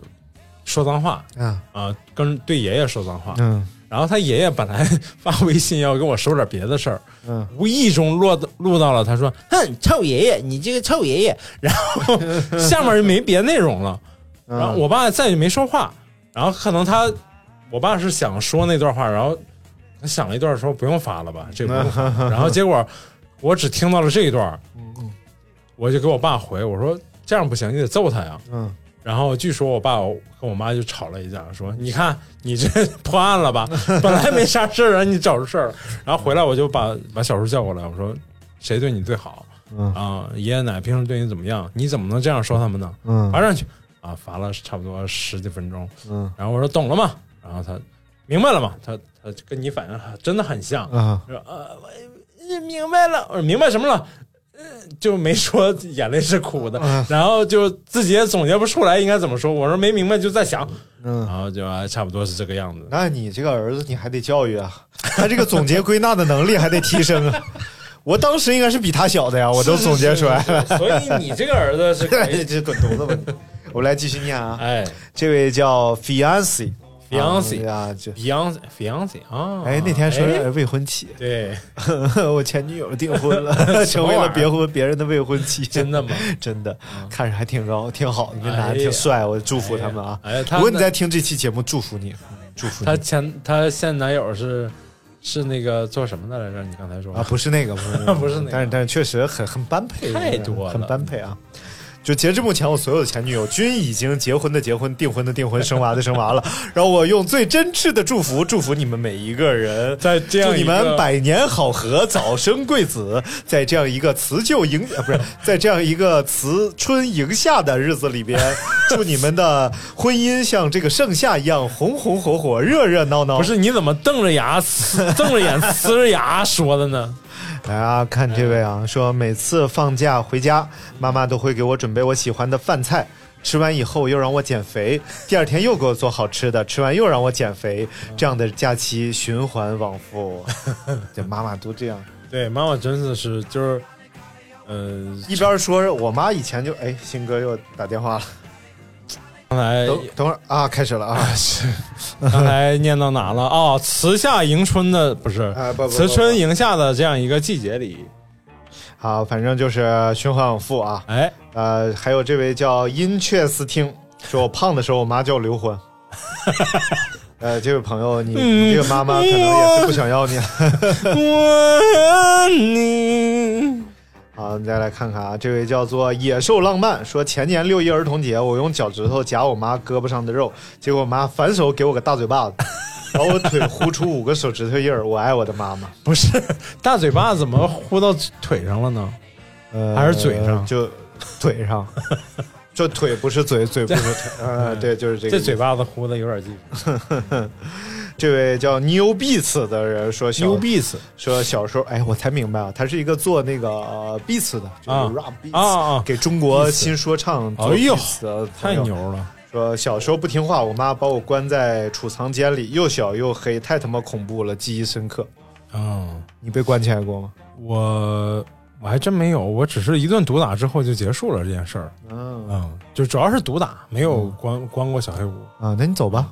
说脏话。嗯啊，跟对爷爷说脏话，嗯。然后他爷爷本来发微信要跟我说点别的事儿，嗯。无意中落录到了他说：“哼，臭爷爷，你这个臭爷爷。”然后下面就没别内容了，嗯，然后我爸再也没说话，然后可能他，我爸是想说那段话，然后他想了一段说不用发了吧，这个不用，然后结果我只听到了这一段，嗯我就给我爸回我说这样不行，你得揍他呀。嗯然后据说我爸跟我妈就吵了一架，说你看你这 破案了吧，本来没啥事儿啊，你找着事儿了。然后回来我就把把小叔叫过来，我说谁对你最好嗯啊？爷爷奶奶平时对你怎么样？你怎么能这样说他们呢？嗯罚上去啊！罚了差不多十几分钟。嗯然后我说懂了吗？然后他明白了吗？他他跟你反应真的很像。啊说呃，我明白了，我说明白什么了？嗯，就没说眼泪是苦的，嗯然后就自己也总结不出来应该怎么说。我说没明白就在想，嗯。然后就啊差不多是这个样子。那你这个儿子你还得教育啊，他这个总结归纳的能力还得提升啊。我当时应该是比他小的呀，我都总结出来了。所以你这个儿子是可以，这滚犊子吧你！我来继续念啊，哎这位叫 fiance Fiancé 啊，就，fiance fiance 啊，哎那天说哎未婚妻，对，我前女友订婚了，成为了别婚别人的未婚妻，真的吗？真的看着还挺高，挺好的，那男的哎呀挺帅，我祝福他们啊。如果你在听这期节目，祝福你，祝福他你前他现男友是是那个做什么的来着？你刚才说啊，不是那个，不是那个不是那个但是但是确实很很般配，太多了很般配啊。就截至目前，我所有的前女友均已经结婚的结婚，订婚的订婚，生娃的生娃了。然后我用最真挚的祝福，祝福你们每一个人，在这样祝你们百年好合，早生贵子。在这样一个辞旧迎 啊，不是在这样一个辞春迎夏的日子里边，祝你们的婚姻像这个盛夏一样红红火火、热热闹闹。不是你怎么瞪着牙、呲 瞪着眼、呲着牙说的呢？来啊，看这位啊，说每次放假回家，妈妈都会给我准备我喜欢的饭菜，吃完以后又让我减肥，第二天又给我做好吃的，吃完又让我减肥，这样的假期循环往复。这妈妈都这样，对，妈妈真的是就是，呃，一边说我妈以前就哎，鑫哥又打电话了，刚才等等会儿啊，开始了啊！刚才念到哪了？哦，辞夏迎春的不是哎不不不辞春迎夏的这样一个季节里，好，反正就是循环往复啊。哎，呃，还有这位叫殷雀斯汀，说我胖的时候，我妈叫我刘欢。呃，这位朋友，你你这个妈妈可能也是不想要你。我爱你。好，我们再来看看啊，这位叫做野兽浪漫，说前年六一儿童节，我用脚趾头夹我妈胳膊上的肉，结果我妈反手给我个大嘴巴子，把我腿呼出五个手指头印儿。我爱我的妈妈。不是大嘴巴怎么呼到腿上了呢？呃，还是嘴上就腿上，就腿不是嘴，嘴不是腿。呃，对，就是这个。这嘴巴子呼的有点技术。这位叫 New Beats 的人说小牛逼死说小时候，哎，我才明白啊，他是一个做那个呃 beats 的，就是啊 rap beats，、啊啊给中国新说唱做哎呦 beats 的太牛了！说小时候不听话，我妈把我关在储藏间里，又小又黑，太他妈恐怖了，记忆深刻。嗯，你被关起来过吗？我我还真没有，我只是一顿毒打之后就结束了这件事儿。嗯嗯，就主要是毒打，没有关关过小黑屋。啊，那你走吧。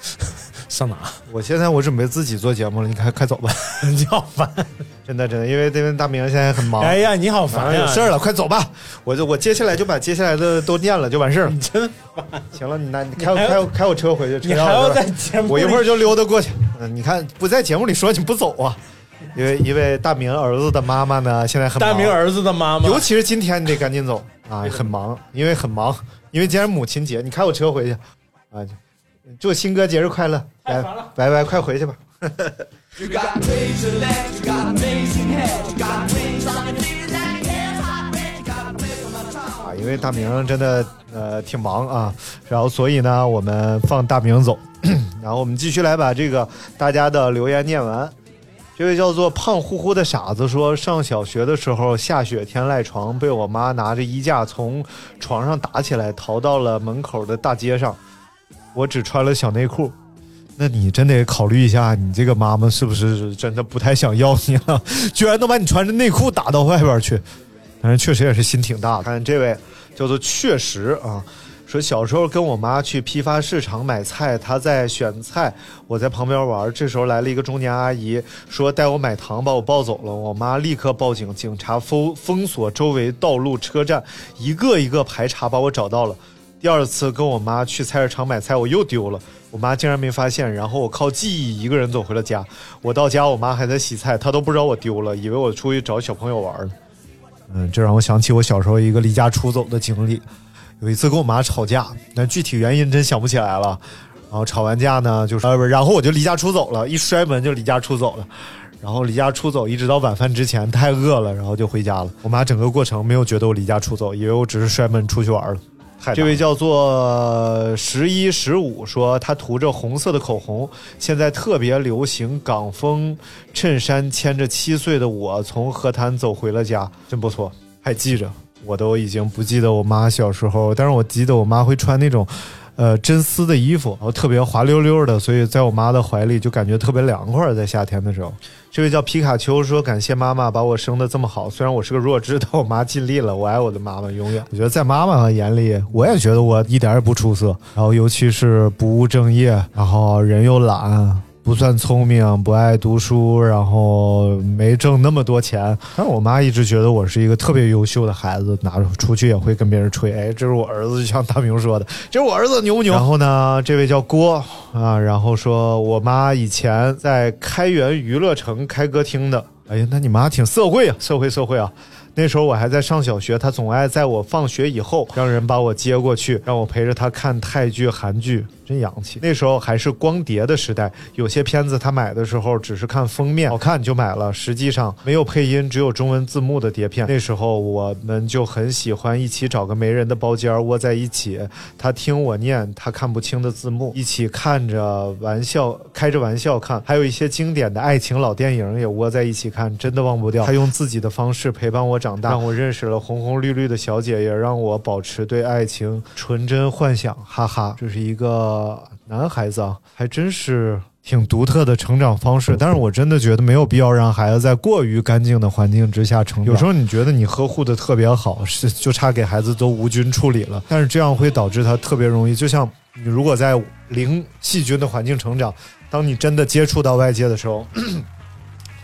上哪？我现在我准备自己做节目了，你快快走吧。你好烦！真的真的，因为这边大明现在很忙。哎呀，你好烦呀！有事儿了，快走吧！我就我接下来就把接下来的都念了，就完事儿了。你真，行了，你拿你开开我开我车回去，车还要在节目我一会儿就溜达过去。嗯，你看不在节目里说你不走啊？因为一位大明儿子的妈妈呢，现在很忙大明，儿子的妈妈，尤其是今天你得赶紧走啊，很忙，因为很忙，因为今天母亲节，你开我车回去啊。祝新哥节日快乐！拜拜拜，快回去吧。啊，因为大明真的呃挺忙啊，然后所以呢，我们放大明走，然后我们继续来把这个大家的留言念完。这位叫做胖乎乎的傻子说，上小学的时候下雪天赖床，被我妈拿着衣架从床上打起来，逃到了门口的大街上。我只穿了小内裤。那你真得考虑一下，你这个妈妈是不是真的不太想要你了？居然能把你穿着内裤打到外边去，但是确实也是心挺大的。看这位叫做确实啊，说小时候跟我妈去批发市场买菜，她在选菜，我在旁边玩。这时候来了一个中年阿姨，说带我买糖，把我抱走了。我妈立刻报警，警察封封锁周围道路、车站，一个一个排查，把我找到了。第二次跟我妈去菜市场买菜，我又丢了，我妈竟然没发现，然后我靠记忆一个人走回了家。我到家，我妈还在洗菜，她都不知道我丢了，以为我出去找小朋友玩呢。嗯，这让我想起我小时候一个离家出走的经历。有一次跟我妈吵架，但具体原因真想不起来了。然后吵完架呢，就是呃，不是然后我就离家出走了，一摔门就离家出走了。然后离家出走，一直到晚饭之前太饿了，然后就回家了。我妈整个过程没有觉得我离家出走，以为我只是摔门出去玩了。这位叫做十一十五说，他涂着红色的口红，现在特别流行港风衬衫，牵着七岁的我从河滩走回了家，真不错，还记着。我都已经不记得我妈小时候，但是我记得我妈会穿那种，呃，真丝的衣服，然后特别滑溜溜的，所以在我妈的怀里就感觉特别凉快，在夏天的时候。这位叫皮卡丘说：“感谢妈妈把我生的这么好，虽然我是个弱智，但我妈尽力了。我爱我的妈妈，永远。我觉得在妈妈眼里，我也觉得我一点也不出色。然后尤其是不务正业，然后人又懒，不算聪明，不爱读书，然后没挣那么多钱。但是我妈一直觉得我是一个特别优秀的孩子，拿出去也会跟别人吹，哎，这是我儿子，就像大明说的，这是我儿子，牛不牛？然后呢，这位叫郭啊，然后说我妈以前在开元娱乐城开歌厅的。哎呀，那你妈挺社会啊，社会社会啊。那时候我还在上小学，她总爱在我放学以后让人把我接过去，让我陪着她看泰剧、韩剧，真洋气。那时候还是光碟的时代，有些片子他买的时候只是看封面好看就买了，实际上没有配音，只有中文字幕的碟片。那时候我们就很喜欢一起找个没人的包间窝在一起，他听我念他看不清的字幕，一起看着玩笑，开着玩笑看，还有一些经典的爱情老电影也窝在一起看，真的忘不掉。他用自己的方式陪伴我长大，让我认识了红红绿绿的小姐，也让我保持对爱情纯真幻想，哈哈。这是一个男孩子啊，还真是。挺独特的成长方式。但是我真的觉得没有必要让孩子在过于干净的环境之下成长。有时候你觉得你呵护的特别好，是就差给孩子都无菌处理了，但是这样会导致他特别容易，就像你如果在零细菌的环境成长，当你真的接触到外界的时候。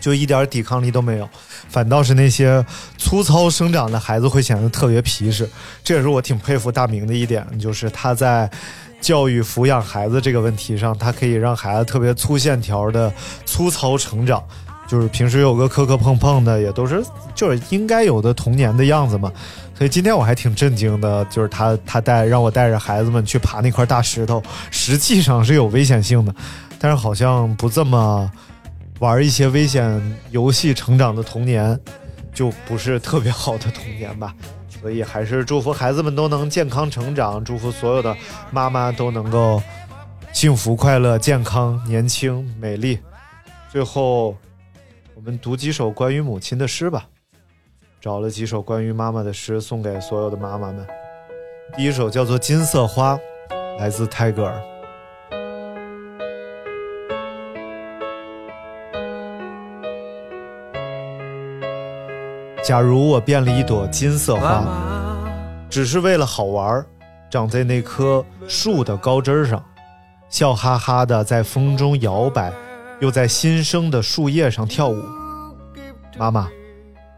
就一点抵抗力都没有，反倒是那些粗糙生长的孩子会显得特别皮实。这也是我挺佩服大明的一点，就是他在教育抚养孩子这个问题上，他可以让孩子特别粗线条的粗糙成长，就是平时有个磕磕碰碰的，也都是就是应该有的童年的样子嘛。所以今天我还挺震惊的，就是他他带让我带着孩子们去爬那块大石头，实际上是有危险性的，但是好像不这么。玩一些危险游戏成长的童年，就不是特别好的童年吧。所以还是祝福孩子们都能健康成长，祝福所有的妈妈都能够幸福、快乐、健康、年轻、美丽。最后，我们读几首关于母亲的诗吧。找了几首关于妈妈的诗，送给所有的妈妈们。第一首叫做《金色花》，来自泰戈尔。假如我变了一朵金色花，只是为了好玩，长在那棵树的高枝上，笑哈哈的在风中摇摆，又在新生的树叶上跳舞。妈妈，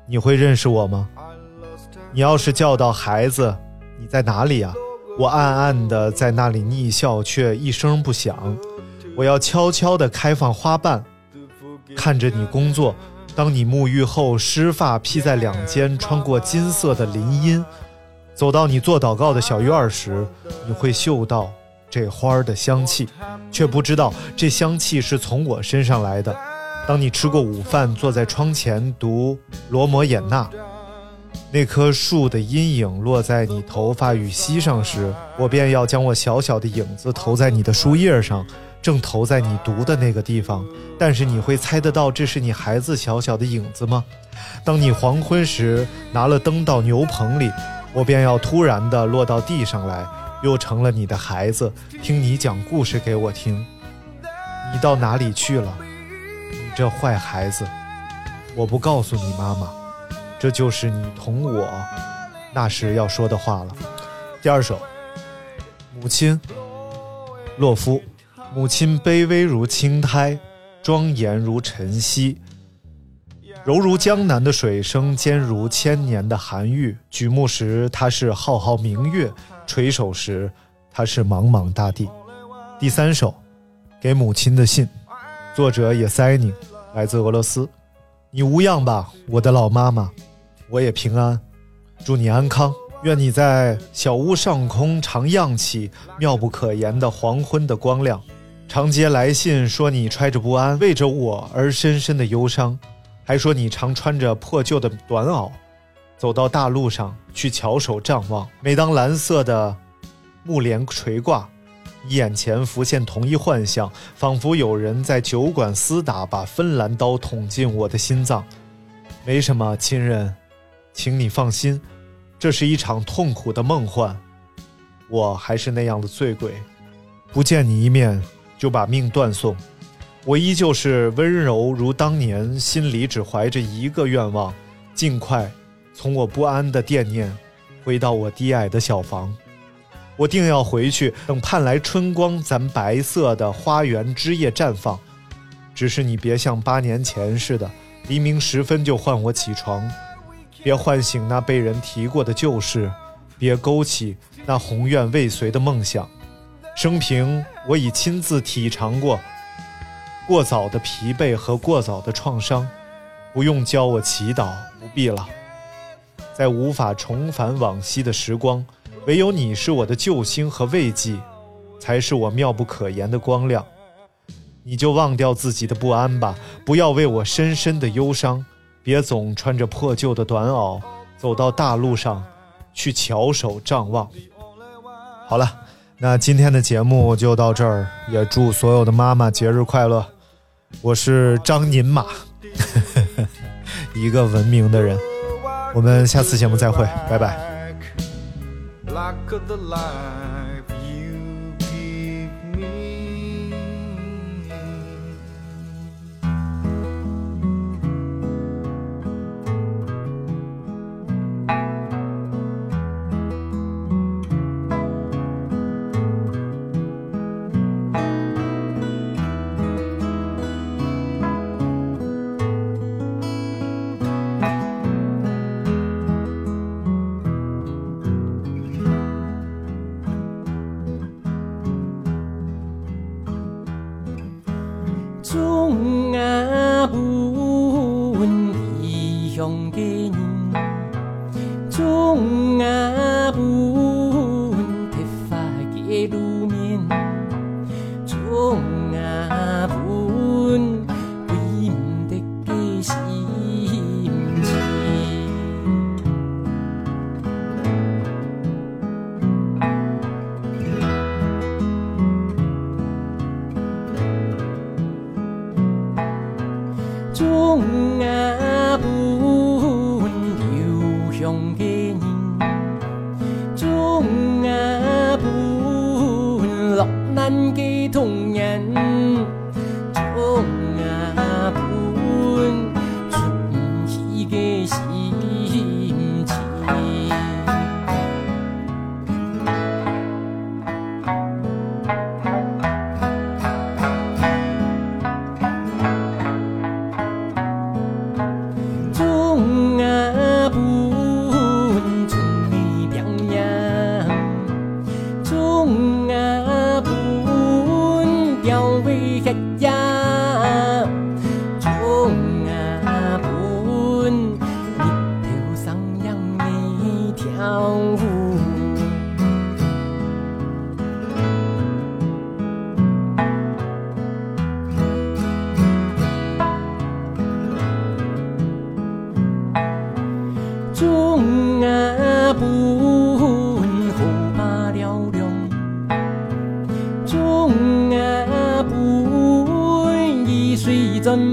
你会认识我吗？你要是叫到孩子，你在哪里呀？我暗暗的在那里逆笑，却一声不响。我要悄悄的开放花瓣，看着你工作。当你沐浴后，湿发披在两肩，穿过金色的林荫，走到你做祷告的小院时，你会嗅到这花儿的香气，却不知道这香气是从我身上来的。当你吃过午饭，坐在窗前读罗摩衍那，那棵树的阴影落在你头发与膝上时，我便要将我小小的影子投在你的书页上。正投在你读的那个地方，但是你会猜得到这是你孩子小小的影子吗？当你黄昏时拿了灯到牛棚里，我便要突然地落到地上来，又成了你的孩子，听你讲故事给我听。你到哪里去了？你这坏孩子！我不告诉你妈妈，这就是你同我那时要说的话了。第二首，母亲，洛夫。母亲卑微如青苔，庄严如晨曦，柔如江南的水声，坚如千年的寒玉。举目时，她是浩浩明月；垂手时，她是茫茫大地。第三首，给母亲的信，作者也塞宁，来自俄罗斯。你无恙吧，我的老妈妈？我也平安，祝你安康。愿你在小屋上空常漾起妙不可言的黄昏的光亮。常接来信说你揣着不安，为着我而深深的忧伤，还说你常穿着破旧的短袄，走到大路上去翘首张望。每当蓝色的幕帘垂挂，眼前浮现同一幻象，仿佛有人在酒馆厮打，把芬兰刀捅进我的心脏。没什么，亲人，请你放心，这是一场痛苦的梦幻。我还是那样的醉鬼，不见你一面。就把命断送，我依旧是温柔如当年，心里只怀着一个愿望：尽快从我不安的惦念回到我低矮的小房。我定要回去，等盼来春光，咱白色的花园枝叶绽放。只是你别像八年前似的，黎明时分就唤我起床，别唤醒那被人提过的旧事，别勾起那宏愿未遂的梦想。生平，我已亲自体尝过过早的疲惫和过早的创伤，不用教我祈祷，不必了。在无法重返往昔的时光，唯有你是我的救星和慰藉，才是我妙不可言的光亮。你就忘掉自己的不安吧，不要为我深深的忧伤，别总穿着破旧的短袄走到大路上去翘首张望。好了。那今天的节目就到这儿，也祝所有的妈妈节日快乐。我是张宁马，一个文明的人。我们下次节目再会，拜拜。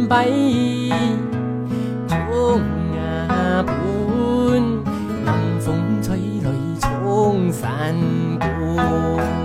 摆，窗啊半，冷风吹来冲散过。